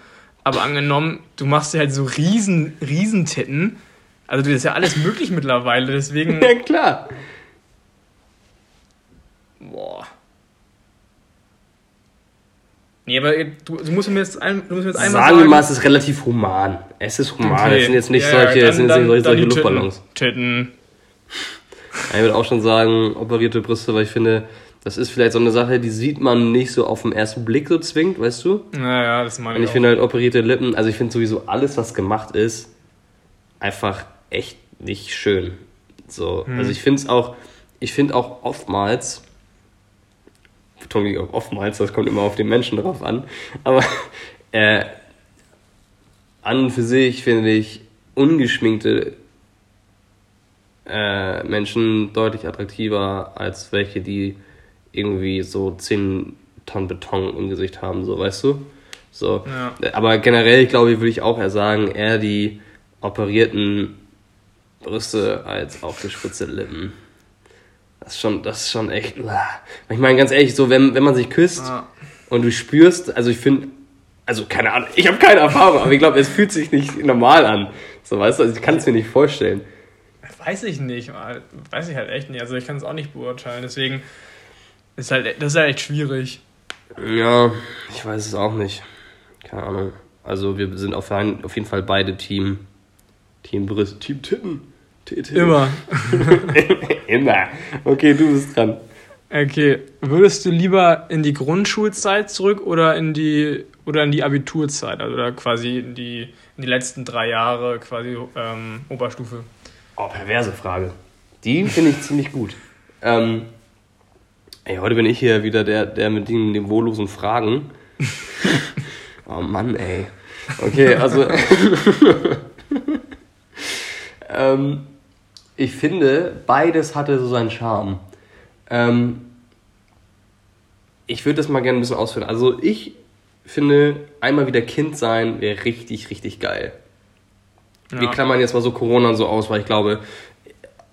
Aber angenommen, du machst dir halt so riesen, riesen Titten, Also das ist ja alles möglich mittlerweile, deswegen. Ja, klar. Boah. Nee, aber du, du musst mir jetzt, ein, du musst mir jetzt einmal Sagen wir sagen. mal, es ist relativ human. Es ist human. Okay. Es sind jetzt nicht Ja, solche, ja, es sind nicht solche, Luftballons. Titten. Ich würde auch schon sagen, operierte Brüste, weil ich finde, das ist vielleicht so eine Sache, die sieht man nicht so auf den ersten Blick so zwingend, weißt du? Naja, das meine Und ich. ich auch. finde halt operierte Lippen, also ich finde sowieso alles, was gemacht ist, einfach echt nicht schön. So, Hm. also ich finde es auch, ich finde auch oftmals, betone ich auch oftmals, das kommt immer auf den Menschen drauf an, aber äh, an und für sich finde ich ungeschminkte äh, Menschen deutlich attraktiver als welche, die irgendwie so 10 Tonnen Beton im Gesicht haben, so weißt du? So. Ja. Aber generell, glaube ich, würde ich auch eher sagen, eher die operierten Brüste als aufgespritzte Lippen. Das ist schon, das ist schon echt. Ich meine, ganz ehrlich, so wenn, wenn man sich küsst Ah. und du spürst, also ich finde, also keine Ahnung, ich habe keine Erfahrung, aber ich glaube, es fühlt sich nicht normal an. So weißt du, also ich kann es mir nicht vorstellen. Weiß ich nicht, weiß ich halt echt nicht. Also ich kann es auch nicht beurteilen. Deswegen ist halt, das ist halt echt schwierig. Ja, ich weiß es auch nicht. Keine Ahnung. Also wir sind auf, auf jeden Fall beide Team. Team Brüste. Team Titten. Titten. Immer. Immer. Okay, du bist dran. Okay, würdest du lieber in die Grundschulzeit zurück oder in die oder in die Abiturzeit, also oder quasi in die, in die letzten drei Jahre quasi ähm, Oberstufe? Oh, perverse Frage. Die finde ich ziemlich gut. Ähm, ey, heute bin ich hier wieder der, der mit den, wohllosen Fragen. oh Mann, ey. Okay, also. ähm, ich finde, beides hatte so seinen Charme. Ähm, ich würde das mal gerne ein bisschen ausführen. Also, ich finde, einmal wieder Kind sein wäre richtig, richtig geil. Wir klammern jetzt mal so Corona und so aus, weil ich glaube,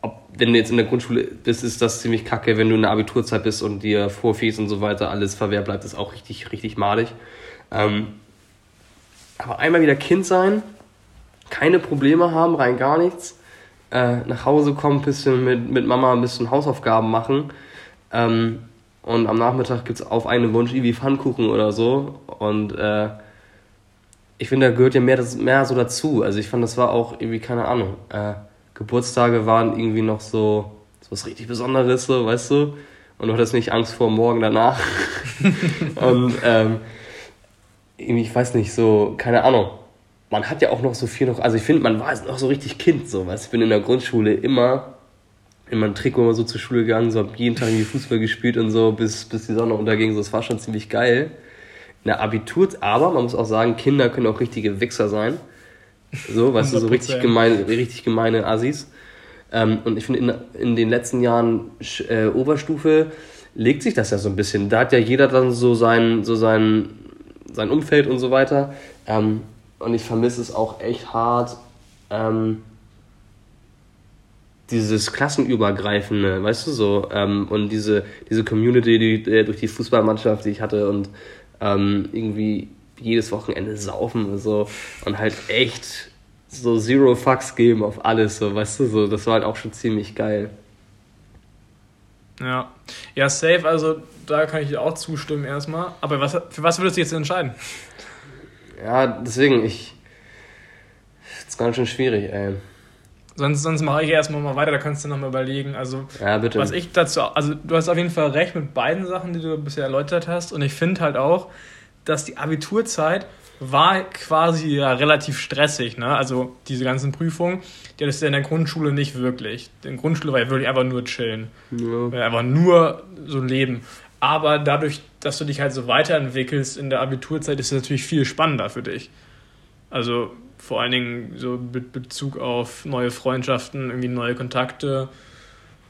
ob, wenn du jetzt in der Grundschule bist, ist das ziemlich kacke. Wenn du in der Abiturzeit bist und dir Vorfies und so weiter alles verwehrt bleibt, ist auch richtig, richtig madig. Ähm, aber einmal wieder Kind sein, keine Probleme haben, rein gar nichts. Äh, nach Hause kommen, bisschen mit, mit Mama ein bisschen Hausaufgaben machen. Ähm, und am Nachmittag gibt es auf einen Wunsch irgendwie Pfannkuchen oder so. Und äh, ich finde, da gehört ja mehr, das, mehr so dazu. Also ich fand, das war auch irgendwie, keine Ahnung. Äh, Geburtstage waren irgendwie noch so, so was richtig Besonderes, so, weißt du? Und du hattest nicht Angst vor morgen danach. und ähm, irgendwie, ich weiß nicht, so, keine Ahnung. Man hat ja auch noch so viel noch, also ich finde, man war noch so richtig Kind, so, weißt? Ich bin in der Grundschule immer in meinem Trikot immer so zur Schule gegangen, so hab jeden Tag irgendwie Fußball gespielt und so, bis, bis die Sonne unterging, so, das war schon ziemlich geil. In der Abitur, aber man muss auch sagen, Kinder können auch richtige Wichser sein. So, weißt du, so richtig 100%. gemeine, richtig gemeine Assis. Ähm, und ich finde, in, in den letzten Jahren äh, Oberstufe legt sich das ja so ein bisschen. Da hat ja jeder dann so sein, so sein, sein Umfeld und so weiter. Ähm, und ich vermisse es auch echt hart, ähm, dieses klassenübergreifende, weißt du so, ähm, und diese, diese Community, die äh, durch die Fußballmannschaft, die ich hatte und ähm, irgendwie jedes Wochenende saufen und so und halt echt so Zero Fucks geben auf alles, so, weißt du, so, das war halt auch schon ziemlich geil. Ja. Ja, safe, also da kann ich dir auch zustimmen erstmal. Aber was, für was würdest du jetzt entscheiden? Ja, deswegen, ich. Das ist ganz schön schwierig, ey. Sonst, sonst mache ich erstmal mal weiter, da kannst du nochmal überlegen. Also, Ja, bitte. was ich dazu, also du hast auf jeden Fall recht mit beiden Sachen, die du bisher erläutert hast. Und ich finde halt auch, dass die Abiturzeit war quasi ja relativ stressig. Ne? Also diese ganzen Prüfungen, die hattest du in der Grundschule nicht wirklich. In der Grundschule war ja wirklich einfach nur chillen. ja. Ja, einfach nur so leben. Aber dadurch, dass du dich halt so weiterentwickelst in der Abiturzeit, ist es natürlich viel spannender für dich. Also vor allen Dingen so mit Bezug auf neue Freundschaften, irgendwie neue Kontakte,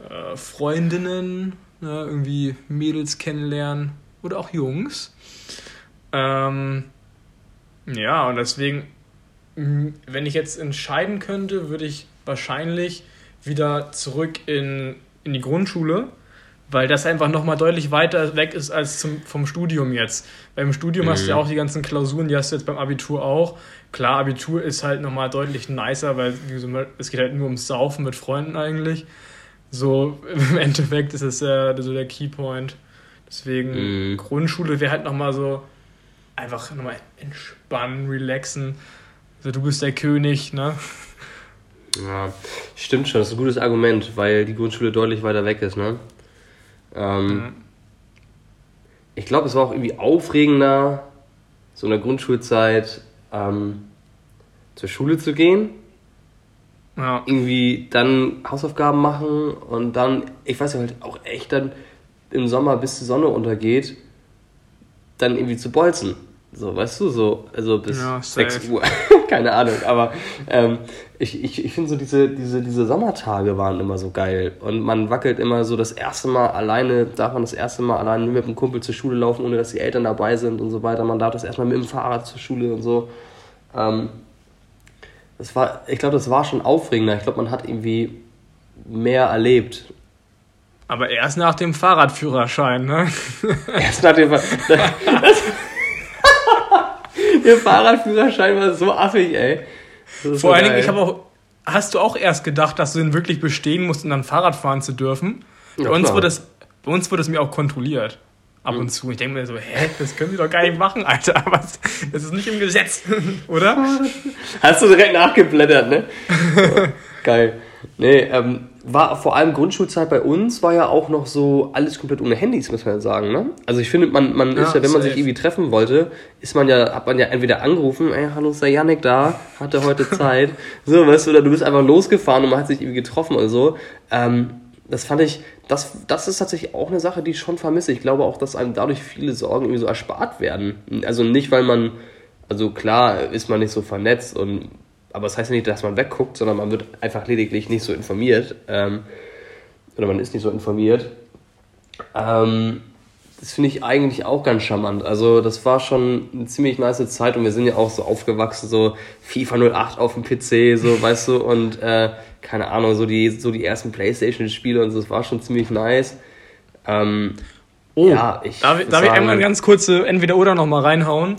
äh, Freundinnen, ne, irgendwie Mädels kennenlernen oder auch Jungs. Ähm, ja, und deswegen, wenn ich jetzt entscheiden könnte, würde ich wahrscheinlich wieder zurück in, in die Grundschule, weil das einfach nochmal deutlich weiter weg ist als zum, vom Studium jetzt. Beim Studium hast du ja auch die ganzen Klausuren, die hast du jetzt beim Abitur auch. Klar, Abitur ist halt nochmal deutlich nicer, weil es geht halt nur ums Saufen mit Freunden eigentlich. So im Endeffekt ist es ja so der Keypoint. Deswegen Mhm. Grundschule wäre halt nochmal so einfach nochmal entspannen, relaxen. Also du bist der König, ne? Ja, stimmt schon, das ist ein gutes Argument, weil die Grundschule deutlich weiter weg ist, ne? Ähm, Mhm. Ich glaube, es war auch irgendwie aufregender, so in der Grundschulzeit ähm, zur Schule zu gehen, Ja. irgendwie dann Hausaufgaben machen und dann, ich weiß ja halt auch echt dann im Sommer, bis die Sonne untergeht, dann irgendwie zu bolzen. So, weißt du, so, also bis Ja, 6 safe. Uhr. Keine Ahnung, aber ähm, ich, ich, ich finde so, diese, diese, diese Sommertage waren immer so geil. Und man wackelt immer so das erste Mal alleine, darf man das erste Mal alleine mit einem Kumpel zur Schule laufen, ohne dass die Eltern dabei sind und so weiter. Man darf das erstmal mit dem Fahrrad zur Schule und so. Ähm, das war, ich glaube, das war schon aufregender. Ich glaube, man hat irgendwie mehr erlebt. Aber erst nach dem Fahrradführerschein, ne? Erst nach dem Ver Der Fahrradführerschein war so affig, ey. Das Vor so allen Dingen, ich habe auch. Hast du auch erst gedacht, dass du den wirklich bestehen musst, um dann Fahrrad fahren zu dürfen? Ja, bei, uns wurde das, bei uns wurde es mir auch kontrolliert. Ab und zu. Ich denke mir so, hä, das können die doch gar nicht machen, Alter. Was? Das ist nicht im Gesetz, oder? Hast du direkt nachgeblättert, ne? Geil. Nee, ähm, war vor allem Grundschulzeit bei uns war ja auch noch so alles komplett ohne Handys, muss man ja sagen, ne? Also ich finde, man, man ist Ja, ja, wenn man sich irgendwie treffen wollte, ist man ja, hat man ja entweder angerufen, ey, hallo, ist der Janik da? Hat er heute Zeit? so, weißt du, oder du bist einfach losgefahren und man hat sich irgendwie getroffen oder so. Ähm, das fand ich, das, das ist tatsächlich auch eine Sache, die ich schon vermisse. Ich glaube auch, dass einem dadurch viele Sorgen irgendwie so erspart werden. Also nicht, weil man, also klar ist man nicht so vernetzt und aber das heißt ja nicht, dass man wegguckt, sondern man wird einfach lediglich nicht so informiert. Ähm, oder man ist nicht so informiert. Ähm, das finde ich eigentlich auch ganz charmant. Also das war schon eine ziemlich nice Zeit und wir sind ja auch so aufgewachsen, so FIFA 08 auf dem PC, so weißt du, und äh, keine Ahnung, so die, so die ersten Playstation-Spiele und so, das war schon ziemlich nice. Ähm, Oh, Ja, ich darf, darf ich einmal ganz kurze Entweder-Oder nochmal reinhauen?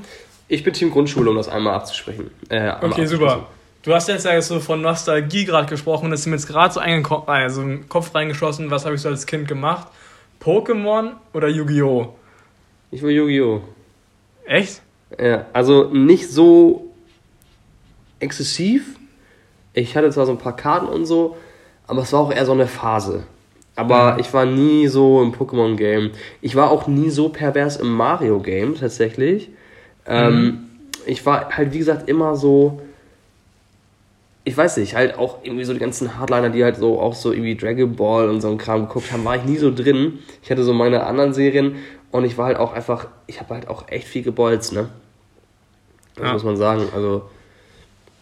ich bin Team Grundschule, um das einmal abzusprechen. Äh, einmal Okay, super. Du hast jetzt ja so von Nostalgie gerade gesprochen, das ist mir jetzt gerade so also im Kopf reingeschossen, was habe ich so als Kind gemacht? Pokémon oder Yu-Gi-Oh? Ich will Yu-Gi-Oh! Echt? Ja, also nicht so exzessiv. Ich hatte zwar so ein paar Karten und so, aber es war auch eher so eine Phase. Aber ich war nie so im Pokémon-Game. Ich war auch nie so pervers im Mario-Game tatsächlich. Ähm, ich war halt, wie gesagt, immer so. Ich weiß nicht, halt auch irgendwie so die ganzen Hardliner, die halt so auch so irgendwie Dragon Ball und so ein Kram geguckt haben, war ich nie so drin. Ich hatte so meine anderen Serien und ich war halt auch einfach, ich habe halt auch echt viel gebolzt, ne? Das Ja. muss man sagen. Also,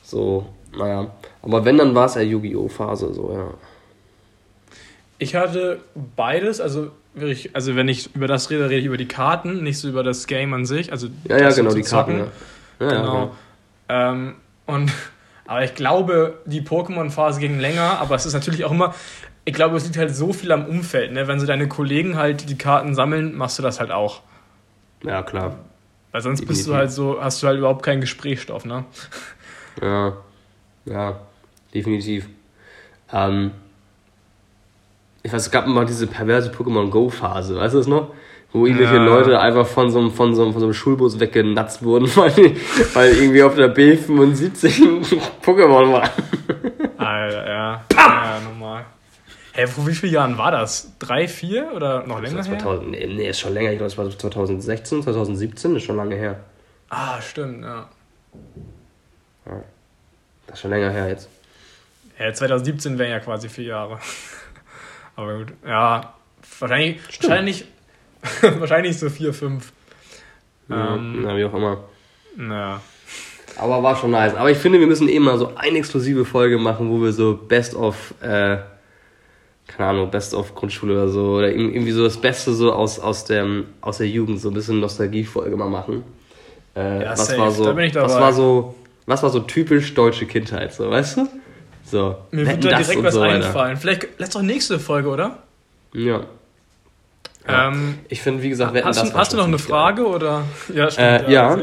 so, naja. Aber wenn, dann war es ja Yu-Gi-Oh! Phase, so, ja. Ich hatte beides, also, also wenn ich über das rede, rede ich über die Karten, nicht so über das Game an sich. Also Ja, ja, genau, die Karten, ja. Ja, ja, Genau. Ähm, und, aber ich glaube, die Pokémon-Phase ging länger, aber es ist natürlich auch immer, ich glaube, es liegt halt so viel am Umfeld. Ne? Wenn so deine Kollegen halt die Karten sammeln, machst du das halt auch. Ja, klar. Weil sonst bist du halt so, hast du halt überhaupt keinen Gesprächsstoff, ne? Ja, ja, definitiv. Ähm, ich weiß, es gab immer diese perverse Pokémon Go-Phase, weißt du das noch? Wo irgendwelche Ja. Leute einfach von so, einem, von, so, einem- von so einem Schulbus weggenatzt wurden, weil, die, weil irgendwie auf der B75 ein Pokémon war. Alter, ja. Ja, normal. Hä, vor wie vielen Jahren war das? Drei, vier oder noch länger Das war her? 2000, nee, ist schon länger, ich glaube, das war 2016, 2017, ist schon lange her. Ah, stimmt, ja. Das ist schon länger her jetzt. Ja, 2017 wären ja quasi vier Jahre. Aber gut, ja. Wahrscheinlich, wahrscheinlich, wahrscheinlich so vier, fünf. Ähm, ja, wie auch immer. naja. Aber war schon nice. Aber ich finde, wir müssen eben mal so eine exklusive Folge machen, wo wir so Best of, äh, keine Ahnung, Best of Grundschule oder so, oder irg- irgendwie so das Beste so aus, aus, dem, aus der Jugend, so ein bisschen Nostalgie-Folge mal machen. Äh, Ja, was safe. war so, Da bin ich was dabei. war so, was war so typisch deutsche Kindheit, so, weißt du? So. Mir wird da direkt was so einfallen. Vielleicht, lass doch nächste Folge, oder? Ja. Ja. Ähm, Ich finde, wie gesagt, Wetten, hast das hast du noch eine ziemlich geil. Frage oder? Ja, Äh, ja.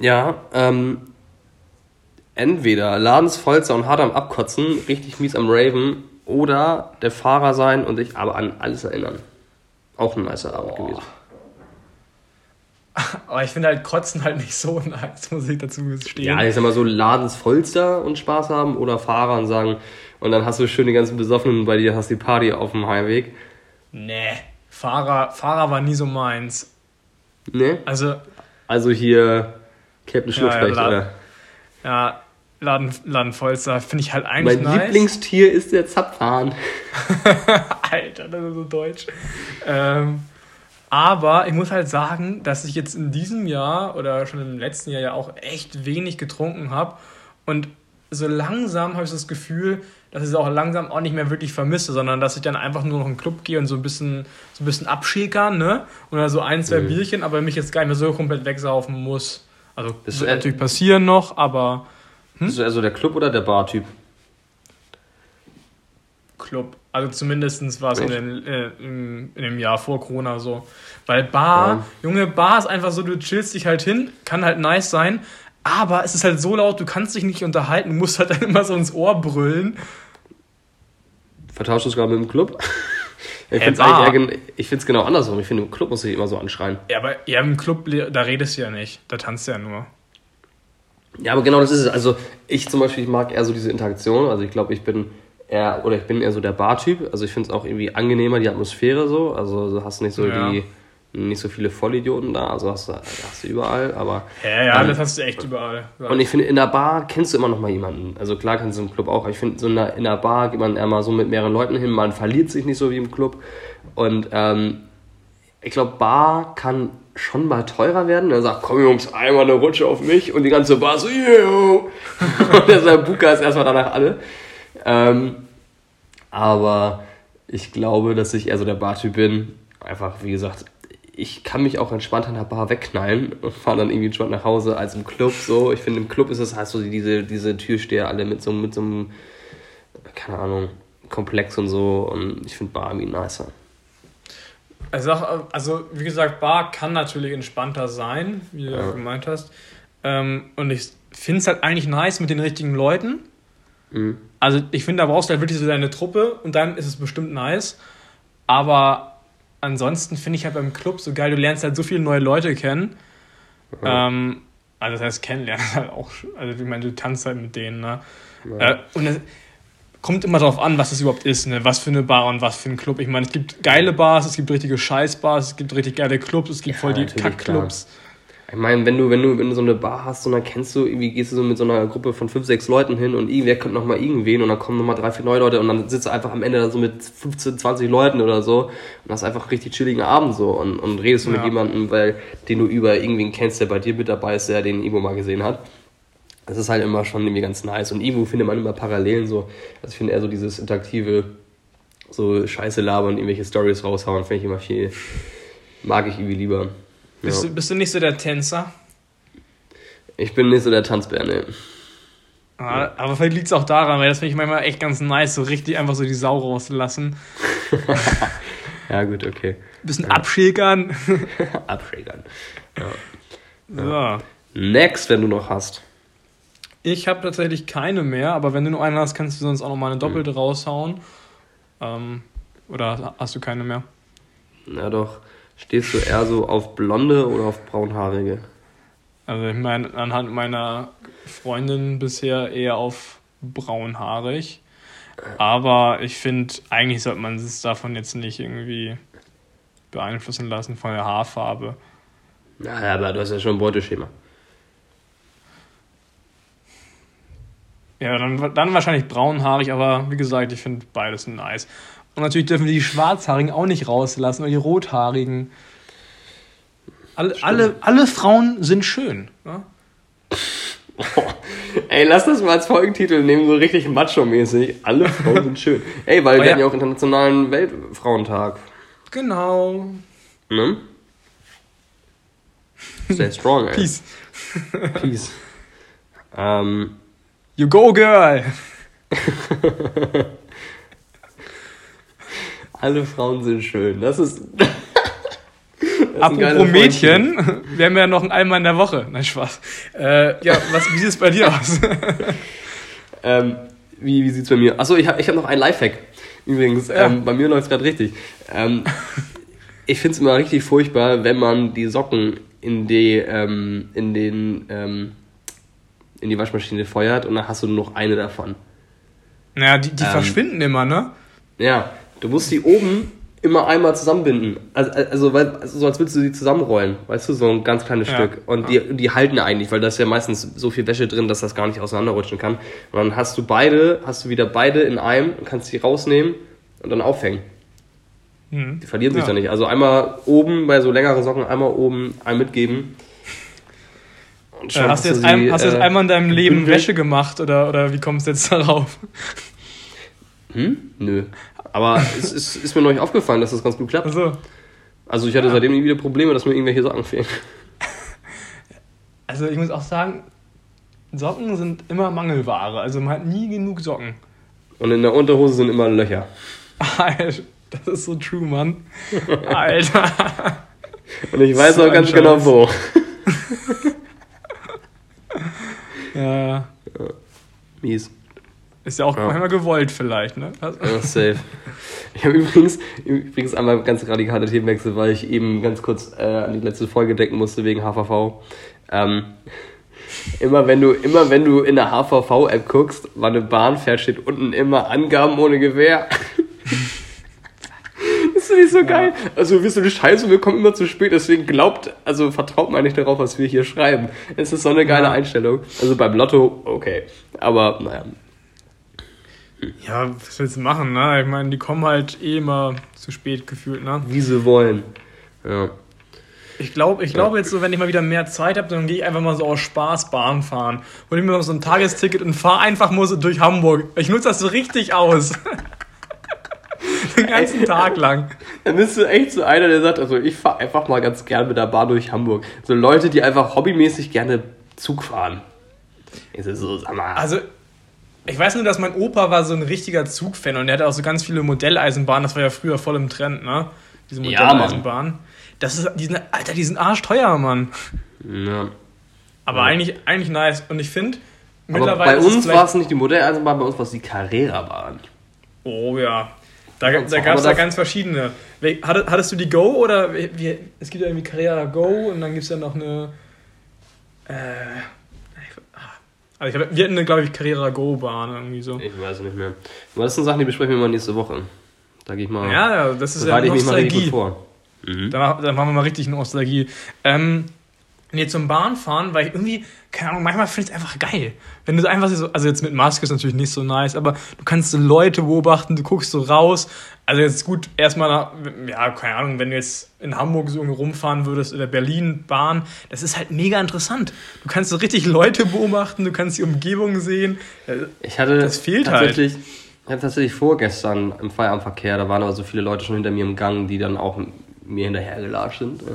Ja, ähm, entweder Ladensfolzer und hart am Abkotzen, richtig mies am Raven, oder der Fahrer sein und sich aber an alles erinnern. Auch ein nicer Abend gewesen. Aber ich finde halt Kotzen halt nicht so nice, muss ich dazu gestehen. Ja, ich sag mal so Ladensvollster und Spaß haben oder Fahrer und sagen, und dann hast du schön die ganzen Besoffenen bei dir, hast die Party auf dem Heimweg. Nee, Fahrer, Fahrer war nie so meins. Ne? Also, Also hier Captain Schlupfrecht, ja, oder? ja, Laden, Ladenfolster finde ich halt eigentlich Mein nice. Lieblingstier ist der Zapfhahn. Alter, das ist so deutsch. Ähm, aber ich muss halt sagen, dass ich jetzt in diesem Jahr oder schon im letzten Jahr ja auch echt wenig getrunken habe. Und so langsam habe ich so das Gefühl, dass ich es auch langsam auch nicht mehr wirklich vermisse, sondern dass ich dann einfach nur noch in den Club gehe und so ein bisschen, so ein bisschen abschäkern, ne? Oder so ein, zwei Mhm. Bierchen, aber mich jetzt gar nicht mehr so komplett wegsaufen muss. Also, Bist wird natürlich passieren noch, aber Bist du also der Club- oder der Bar-Typ? Club. Also zumindest war es in, den, äh, in, in dem Jahr vor Corona so. Weil Bar, Ja. Junge, Bar ist einfach so, du chillst dich halt hin, kann halt nice sein, aber es ist halt so laut, du kannst dich nicht unterhalten, du musst halt dann immer so ins Ohr brüllen. Vertauschst du es gerade mit dem Club? Ich Hä, finde es eher genau andersrum. Ich finde, im Club muss ich immer so anschreien. Ja, aber ja, im Club, da redest du ja nicht, da tanzt du ja nur. Ja, aber genau das ist es. Also ich zum Beispiel, ich mag eher so diese Interaktion. Also ich glaube, ich bin eher, oder ich bin eher so der Bar-Typ. Also ich finde es auch irgendwie angenehmer, die Atmosphäre so. Also du hast nicht so Ja. die, nicht so viele Vollidioten da. Also hast du, hast du überall, aber... Ja, ja, Ähm, das hast du echt überall. Und ich finde, in der Bar kennst du immer noch mal jemanden. Also klar kennst du im Club auch. Ich finde, so in der, in der Bar geht man eher mal so mit mehreren Leuten hin. Man verliert sich nicht so wie im Club. Und ähm, ich glaube, Bar kann schon mal teurer werden. Er sagt, komm Jungs, einmal eine Rutsche auf mich. Und die ganze Bar so, yo. Und der Sambuka ist erstmal danach alle. Ähm, aber ich glaube, dass ich eher so der Bartyp bin. Einfach, wie gesagt, ich kann mich auch entspannt an der Bar wegknallen und fahre dann irgendwie entspannt nach Hause als im Club. So, ich finde, im Club ist es halt so diese, diese Türsteher alle mit so, mit so einem, keine Ahnung, Komplex und so. Und ich finde Bar irgendwie nicer. Also, also wie gesagt, Bar kann natürlich entspannter sein, wie du Ja. gemeint hast. Ähm, und ich finde es halt eigentlich nice mit den richtigen Leuten. Mhm. Also ich finde, da brauchst du halt wirklich so deine Truppe und dann ist es bestimmt nice. Aber ansonsten finde ich halt beim Club so geil, du lernst halt so viele neue Leute kennen. Ähm, also das heißt, kennenlernen ist halt auch, also ich meine, du tanzt halt mit denen, ne? Ja. Äh, und es kommt immer darauf an, was das überhaupt ist, ne? Was für eine Bar und was für ein Club. Ich meine, es gibt geile Bars, es gibt richtige Scheißbars, es gibt richtig geile Clubs, es gibt Ja, voll die Kackclubs. Ich meine, wenn du, wenn du, wenn du so eine Bar hast und dann kennst du, irgendwie gehst du so mit so einer Gruppe von fünf, sechs Leuten hin und irgendwer kommt nochmal irgendwen und dann kommen nochmal drei, vier neue Leute und dann sitzt du einfach am Ende da so mit 15, 20 Leuten oder so und hast einfach einen richtig chilligen Abend so und, und redest du mit Ja. jemandem, weil den du über irgendwen kennst, der bei dir mit dabei ist, der den Ivo mal gesehen hat. Das ist halt immer schon irgendwie ganz nice und Ivo findet man immer Parallelen so. Also ich finde eher so dieses interaktive, so Scheiße labern, irgendwelche Stories raushauen, finde ich immer viel, mag ich irgendwie lieber. Bist, Ja. du, bist du nicht so der Tänzer? Ich bin nicht so der Tanzbär, ne. Ah, Aber vielleicht liegt es auch daran, weil das finde ich manchmal echt ganz nice, so richtig einfach so die Sau rauszulassen. Ja, gut, okay. Bisschen abschäkern. Abschägern. So. Next, wenn du noch hast. Ich habe tatsächlich keine mehr, aber wenn du noch eine hast, kannst du sonst auch noch mal eine doppelte raushauen. Ähm, oder hast du keine mehr? Na doch, stehst du eher so auf blonde oder auf braunhaarige? Also ich meine, anhand meiner Freundin bisher eher auf braunhaarig. Aber ich finde, eigentlich sollte man sich davon jetzt nicht irgendwie beeinflussen lassen von der Haarfarbe. Na, ja, aber du hast ja schon ein Beuteschema. Ja, dann, dann wahrscheinlich braunhaarig, aber wie gesagt, ich finde beides nice. Und natürlich dürfen wir die Schwarzhaarigen auch nicht rauslassen oder die Rothaarigen. Alle, alle, alle Frauen sind schön. Ja? Ey, lass das mal als Folgentitel nehmen, so richtig macho-mäßig. Alle Frauen sind schön. Ey, weil Oh wir ja. hatten ja auch Internationalen Weltfrauentag. Genau. Ne? Stay strong, ey. Peace. Peace. Ähm, You go, girl. Alle Frauen sind schön. Das ist. das ist Apropos Mädchen, wir haben ja noch ein Einmal in der Woche. Nein, Spaß. Äh, ja, was, wie sieht es bei dir aus? ähm, wie wie sieht es bei mir? Achso, ich habe ich hab noch einen Lifehack. Übrigens, Ja. ähm, bei mir läuft es gerade richtig. Ähm, ich finde es immer richtig furchtbar, wenn man die Socken in die, ähm, in den, ähm, in die Waschmaschine feuert und dann hast du nur noch eine davon. naja, die, die Ähm. verschwinden immer, ne? Ja, du musst die oben immer einmal zusammenbinden. Also, also, weil, also so als würdest du die zusammenrollen, weißt du, so ein ganz kleines Ja. Stück. Und die, die halten eigentlich, weil da ist ja meistens so viel Wäsche drin, dass das gar nicht auseinanderrutschen kann. Und dann hast du beide, hast du wieder beide in einem und kannst die rausnehmen und dann aufhängen. Hm. Die verlieren sich Ja. dann nicht. Also einmal oben bei so längeren Socken, einmal oben ein mitgeben. Und Äh, hast du jetzt, sie, ein, hast du jetzt äh, einmal in deinem Leben. Wäsche gemacht oder, oder wie kommst du jetzt darauf? Hm? Nö. Aber es ist, ist mir noch nicht aufgefallen, dass das ganz gut klappt. Also, Also ich hatte seitdem nie wieder Probleme, dass mir irgendwelche Socken fehlen. also ich muss auch sagen, Socken sind immer Mangelware. Also man hat nie genug Socken. Und in der Unterhose sind immer Löcher. Alter, das ist so true, Mann. Alter. Und ich weiß So auch ganz ein genau Scheiß. wo. Ja, Mies. Ist ja auch Ja. manchmal gewollt vielleicht, ne? Also, Ja, safe. Ich habe übrigens, übrigens einmal ganz radikale Themenwechsel, weil ich eben ganz kurz äh, an die letzte Folge denken musste wegen HVV. Ähm, immer wenn du, immer wenn du in der HVV-App guckst, wann eine Bahn fährt, steht unten immer Angaben ohne Gewehr. Das finde ich so geil. Also, ihr, die Scheiße, wir kommen immer zu spät, deswegen glaubt, also vertraut mal nicht darauf, was wir hier schreiben. Es ist so eine geile Ja. Einstellung. Also beim Lotto, okay. Aber, naja. Ja, was willst du machen, ne? Ich meine, die kommen halt eh immer zu spät gefühlt, ne? Wie sie wollen. Ja. Ich glaube, ich glaube jetzt so, wenn ich mal wieder mehr Zeit habe, dann gehe ich einfach mal so aus Spaß Bahn fahren. Hol ich mir mal so ein Tagesticket und fahre einfach mal so durch Hamburg. Ich nutze das so richtig aus. Den ganzen Tag lang. Dann bist du echt so einer, der sagt, also ich fahre einfach mal ganz gern mit der Bahn durch Hamburg. So Leute, die einfach hobbymäßig gerne Zug fahren. Ich so, so, sag mal. Also, ich weiß nur, dass mein Opa war so ein richtiger Zugfan und der hatte auch so ganz viele Modelleisenbahnen. Das war ja früher voll im Trend, ne? Diese Ja. Modelleisenbahnen. Das ist, die sind, Alter, die sind arschteuer, Mann. ja. Aber Ja. eigentlich, eigentlich nice. Und ich finde, Aber mittlerweile bei uns war es nicht die Modelleisenbahn, bei uns war es die Carrera-Bahn. Oh ja. Da, Ja, da gab es ja das- ganz verschiedene. Hattest, du die Go oder wie, es gibt ja irgendwie Carrera Go und dann gibt es ja noch eine. Äh. Also ich hab, wir hatten glaube ich, Carrera Go Bahn irgendwie so. Ich weiß nicht mehr. Aber das sind Sachen, die besprechen wir mal nächste Woche. Da gehe ich mal. Ja, das ist ja bereite ich mich mal richtig Nostalgie. gut vor. Mhm. Da, da machen wir mal richtig Nostalgie. Ähm, nee, zum Bahnfahren, weil ich irgendwie, keine Ahnung, manchmal finde ich es einfach geil. Wenn du einfach so, also jetzt mit Maske ist natürlich nicht so nice, aber du kannst so Leute beobachten, du guckst so raus. Also jetzt gut, erstmal, nach- ja, keine Ahnung, wenn du jetzt in Hamburg so irgendwie rumfahren würdest oder Berlin Bahn, das ist halt mega interessant. Du kannst so richtig Leute beobachten, du kannst die Umgebung sehen. Ich hatte Das fehlt halt. tatsächlich, ich hatte tatsächlich vorgestern im Feierabendverkehr, da waren aber so viele Leute schon hinter mir im Gang, die dann auch mir hinterhergelatscht sind. Ja.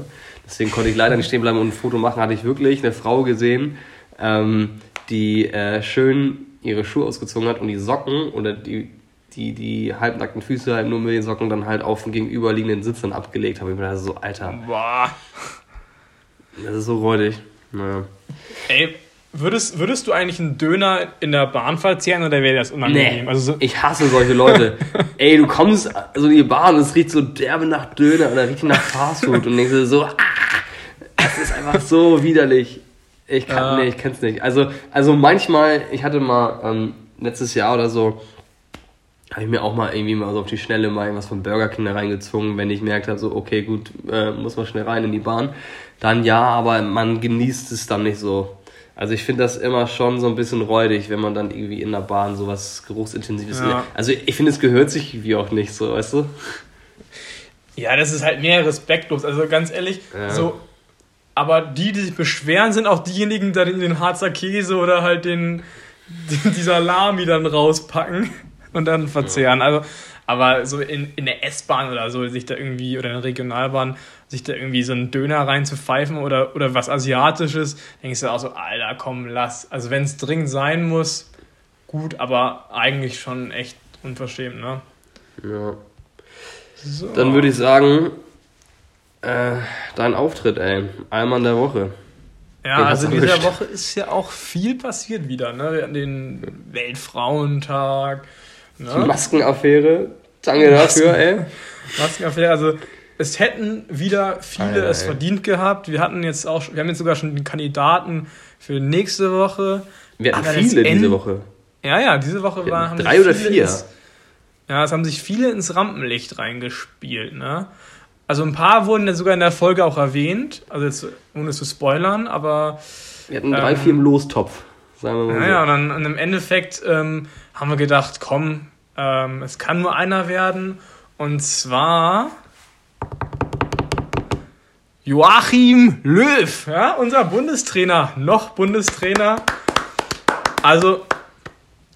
Deswegen konnte ich leider nicht stehen bleiben und ein Foto machen. Hatte ich wirklich eine Frau gesehen, ähm, die äh, schön ihre Schuhe ausgezogen hat und die Socken oder die, die, die halbnackten Füße halt nur mit den Socken dann halt auf den gegenüberliegenden Sitz dann abgelegt habe. Ich mir dachte so, Alter, boah. das ist so räudig. Naja. Ey, würdest, würdest du eigentlich einen Döner in der Bahn verzehren oder wäre das unangenehm? Nee, Also so, ich hasse solche Leute. Ey, du kommst also in die Bahn und es riecht so derbe nach Döner oder riecht nach Fastfood und denkst dir so, ah, das ist einfach so widerlich. Ich kann, Ja. nee, ich kenn's nicht. Also, also manchmal, ich hatte mal ähm, letztes Jahr oder so, habe ich mir auch mal irgendwie mal so auf die Schnelle mal irgendwas von Burger King da reingezwungen, wenn ich merkt habe, so, okay, gut, äh, muss man schnell rein in die Bahn. Dann ja, aber man genießt es dann nicht so. Also ich finde das immer schon so ein bisschen räudig, wenn man dann irgendwie in der Bahn sowas Geruchsintensives... Ja. Also ich finde, es gehört sich irgendwie auch nicht so, weißt du? ja, das ist halt mehr respektlos. Also ganz ehrlich, Ja. so. Aber die, die sich beschweren, sind auch diejenigen, die den Harzer Käse oder halt den, den die Salami dann rauspacken und dann verzehren. Also, aber so in, in der S-Bahn oder so, sich da irgendwie, oder in der Regionalbahn, sich da irgendwie so einen Döner reinzupfeifen oder, oder was Asiatisches, denkst du auch so, Alter, komm, lass. Also wenn es dringend sein muss, gut, aber eigentlich schon echt unverschämt, ne? Ja. So. Dann würde ich sagen, äh, dein Auftritt, ey. Einmal in der Woche. Ja, Den also in dieser. Woche ist ja auch viel passiert wieder. Ne? Wir hatten den Weltfrauentag. Die Ne? Maskenaffäre. Danke dafür, ey. Maskenaffäre. Also es hätten wieder viele Ei, ei, es ei. verdient gehabt. Wir hatten jetzt auch, wir haben jetzt sogar schon den Kandidaten für nächste Woche. Wir hatten Aber viele diese Woche. Ja, ja, diese Woche Wir war, hatten haben drei oder vier. Ins, ja, es haben sich viele ins Rampenlicht reingespielt, ne? Also ein paar wurden ja sogar in der Folge auch erwähnt, also jetzt ohne zu spoilern, aber Wir hatten drei, Ähm, vier im Lostopf. Sagen wir mal so. naja, und dann und im Endeffekt ähm, haben wir gedacht, komm, ähm, es kann nur einer werden. Und zwar Joachim Löw, ja, unser Bundestrainer, noch Bundestrainer. Also,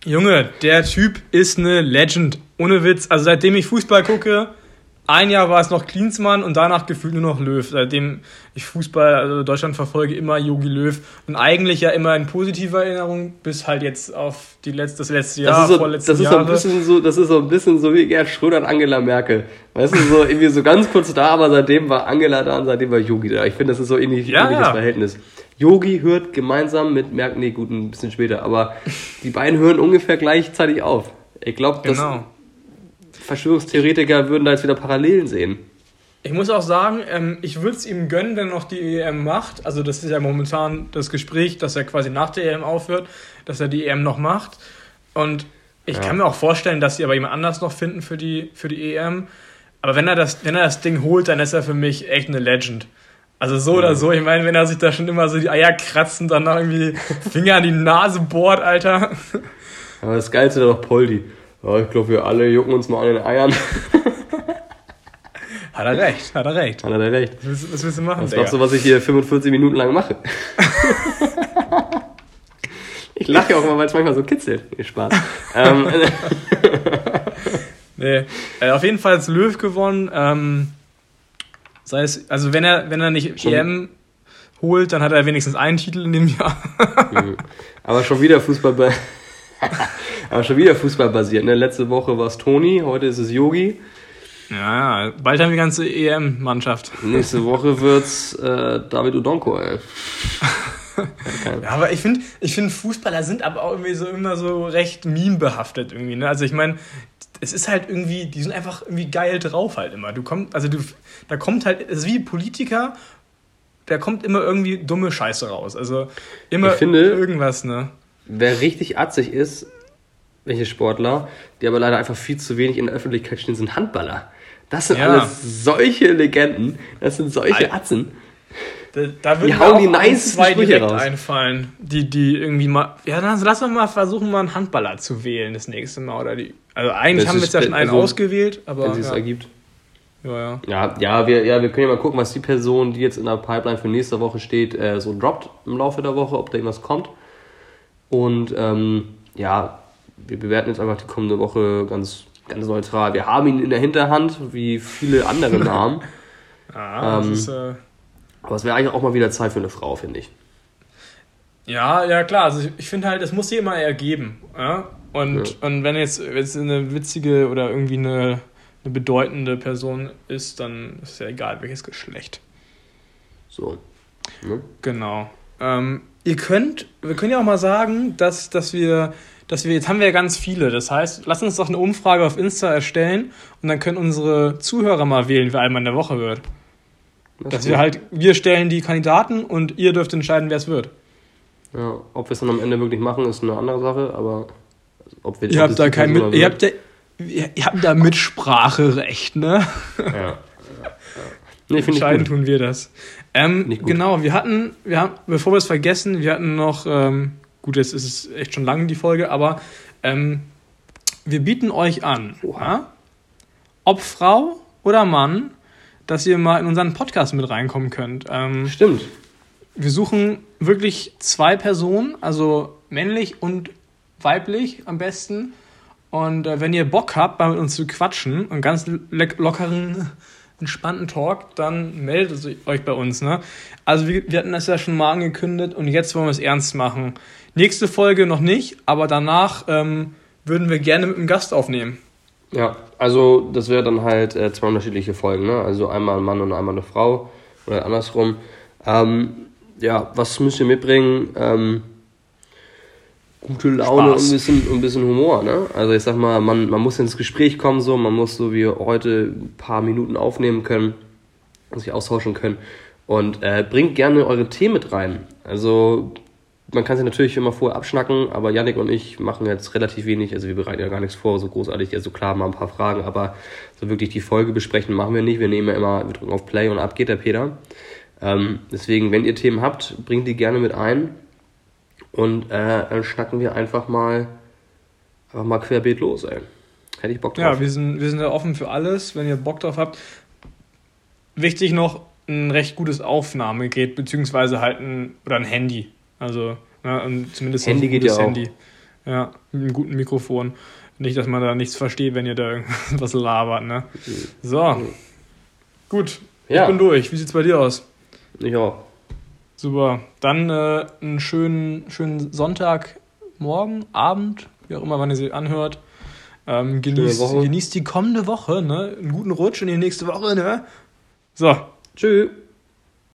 Junge, der Typ ist eine Legend. Ohne Witz. Also seitdem ich Fußball gucke, ein Jahr war es noch Klinsmann und danach gefühlt nur noch Löw. Seitdem ich Fußball, also Deutschland verfolge, immer Jogi Löw. Und eigentlich ja immer in positiver Erinnerung, bis halt jetzt auf die letzte, das letzte Jahr, Das ist, so, das, vorletzten ist so ein bisschen so, das ist so ein bisschen so wie Gerhard Schröder und Angela Merkel. Weißt du, so irgendwie so ganz kurz da, aber seitdem war Angela da und seitdem war Yogi da. Ich finde, das ist so ähnlich, Ja, ähnliches ja. Verhältnis. Yogi hört gemeinsam mit Merkel, nee, gut, ein bisschen später, aber die beiden hören ungefähr gleichzeitig auf. Ich glaube, dass Genau. Verschwörungstheoretiker würden da jetzt wieder Parallelen sehen. Ich muss auch sagen, ähm, ich würde es ihm gönnen, wenn er noch die EM macht. Also das ist ja momentan das Gespräch, dass er quasi nach der EM aufhört, dass er die EM noch macht. Und ich Ja. kann mir auch vorstellen, dass sie aber jemand anders noch finden für die, für die EM. Aber wenn er, das, wenn er das Ding holt, dann ist er für mich echt eine Legend. Also so oder so, ich meine, wenn er sich da schon immer so die Eier kratzt und dann noch irgendwie Finger an die Nase bohrt, Alter. Aber das Geilste ist doch Poldi. Ja, ich glaube, wir alle jucken uns mal an den Eiern. Hat er recht, hat er recht. Hat er recht. Was willst, was willst du machen, Was glaubst du, was ich hier 45 Minuten lang mache? ich lache ja auch immer, weil es manchmal so kitzelt. Nee, Spaß. ähm, Nee, äh, auf jeden Fall hat Löw gewonnen. Ähm, sei es, also wenn er, wenn er nicht Schon- EM holt, dann hat er wenigstens einen Titel in dem Jahr. aber schon wieder Fußball bei aber schon wieder Fußball basiert. Ne? Letzte Woche war es Toni, heute ist es Yogi. ja, ja, bald haben wir die ganze EM-Mannschaft. Nächste Woche wird's äh, David Udonko, ey. Ja, aber ich finde, ich find, Fußballer sind aber auch irgendwie so immer so recht meme-behaftet irgendwie. Ne? Also ich meine, es ist halt irgendwie, die sind einfach irgendwie geil drauf halt immer. Du kommst, also du, da kommt halt, es ist wie Politiker, da kommt immer irgendwie dumme Scheiße raus. Also immer finde- irgendwas, ne? Wer richtig atzig ist, welche Sportler, die aber leider einfach viel zu wenig in der Öffentlichkeit stehen, sind Handballer. Das sind Ja. alles solche Legenden, das sind solche. Atzen. Da, da würden Die hauen die nicesten zwei Sprüche direkt raus. einfallen, die, die irgendwie mal. Ja, dann lass doch mal versuchen, mal einen Handballer zu wählen das nächste Mal. Oder die, also eigentlich Das haben wir jetzt ja schon einen also, ausgewählt, aber. Wenn es Ja, ergibt. ja, ja. Ja, ja, wir, ja, wir können ja mal gucken, was die Person, die jetzt in der Pipeline für nächste Woche steht, äh, so droppt im Laufe der Woche, ob da irgendwas kommt. Und ähm, ja, wir bewerten jetzt einfach die kommende Woche ganz, ganz neutral. Wir haben ihn in der Hinterhand, wie viele andere Namen. Ah, das Ähm, ist, äh, Aber es wäre eigentlich auch mal wieder Zeit für eine Frau, finde ich. ja, ja, klar. Also ich, ich finde halt, es muss sich immer ergeben. Ja? Und, Ja. und wenn jetzt, es eine witzige oder irgendwie eine, eine bedeutende Person ist, dann ist ja egal, welches Geschlecht. So. Ne? Genau. Ähm, ihr könnt, wir können ja auch mal sagen, dass, dass wir, dass wir, jetzt haben wir ja ganz viele. Das heißt, lasst uns doch eine Umfrage auf Insta erstellen und dann können unsere Zuhörer mal wählen, wer einmal in der Woche wird. Das Dass wir halt, wir stellen die Kandidaten und ihr dürft entscheiden, wer es wird. Ja, ob wir es dann am Ende wirklich machen, ist eine andere Sache, aber ob wir Ihr habt da kein mit, ihr habt da, ihr, ihr habt da Mitspracherecht, ne? Ja. Nee, finde ich Entscheiden gut. tun wir das. Ähm, genau, wir hatten, wir haben, bevor wir es vergessen, wir hatten noch, ähm, gut, jetzt ist es echt schon lang die Folge, aber ähm, wir bieten euch an, ja, ob Frau oder Mann, dass ihr mal in unseren Podcast mit reinkommen könnt. Ähm, Stimmt. wir suchen wirklich zwei Personen, also männlich und weiblich am besten. Und äh, wenn ihr Bock habt, mal mit uns zu quatschen und ganz lockeren, entspannten Talk, dann meldet euch bei uns. Ne? Also wir, wir hatten das ja schon mal angekündigt und jetzt wollen wir es ernst machen. Nächste Folge noch nicht, aber danach ähm, würden wir gerne mit einem Gast aufnehmen. Ja, also das wäre dann halt äh, zwei unterschiedliche Folgen, ne? Also einmal ein Mann und einmal eine Frau oder andersrum. Ähm, ja, was müsst ihr mitbringen? Ähm, gute Laune und ein bisschen, ein bisschen Humor, ne? Also ich sag mal, man, man muss ins Gespräch kommen, so, man muss so wie heute ein paar Minuten aufnehmen können, sich austauschen können. Und äh, bringt gerne eure Themen mit rein. Also man kann sich natürlich immer vorher abschnacken, aber Yannick und ich machen jetzt relativ wenig, also wir bereiten ja gar nichts vor, so großartig, also klar mal ein paar Fragen, aber so wirklich die Folge besprechen machen wir nicht. Wir nehmen ja immer, wir drücken auf Play und ab geht der Peter. Ähm, deswegen, wenn ihr Themen habt, bringt die gerne mit ein und äh, dann schnacken wir einfach mal, einfach mal querbeet los, ey. Hätte ich Bock drauf. Ja, wir sind, wir sind ja offen für alles, wenn ihr Bock drauf habt. Wichtig noch, ein recht gutes Aufnahmegerät, beziehungsweise halt ein, oder ein Handy. Also, ja, zumindest Handy ein gutes ja Handy. Ja, mit einem guten Mikrofon. Nicht, dass man da nichts versteht, wenn ihr da irgendwas labert, ne? So. Gut. Ja. Ich bin durch. Wie sieht's bei dir aus? Ich auch. Super. Dann äh, einen schönen, schönen Sonntagmorgen, Abend, wie auch immer, wann ihr sie anhört. Ähm, genießt, genießt die kommende Woche, ne? Einen guten Rutsch in die nächste Woche, ne? So. Tschüss.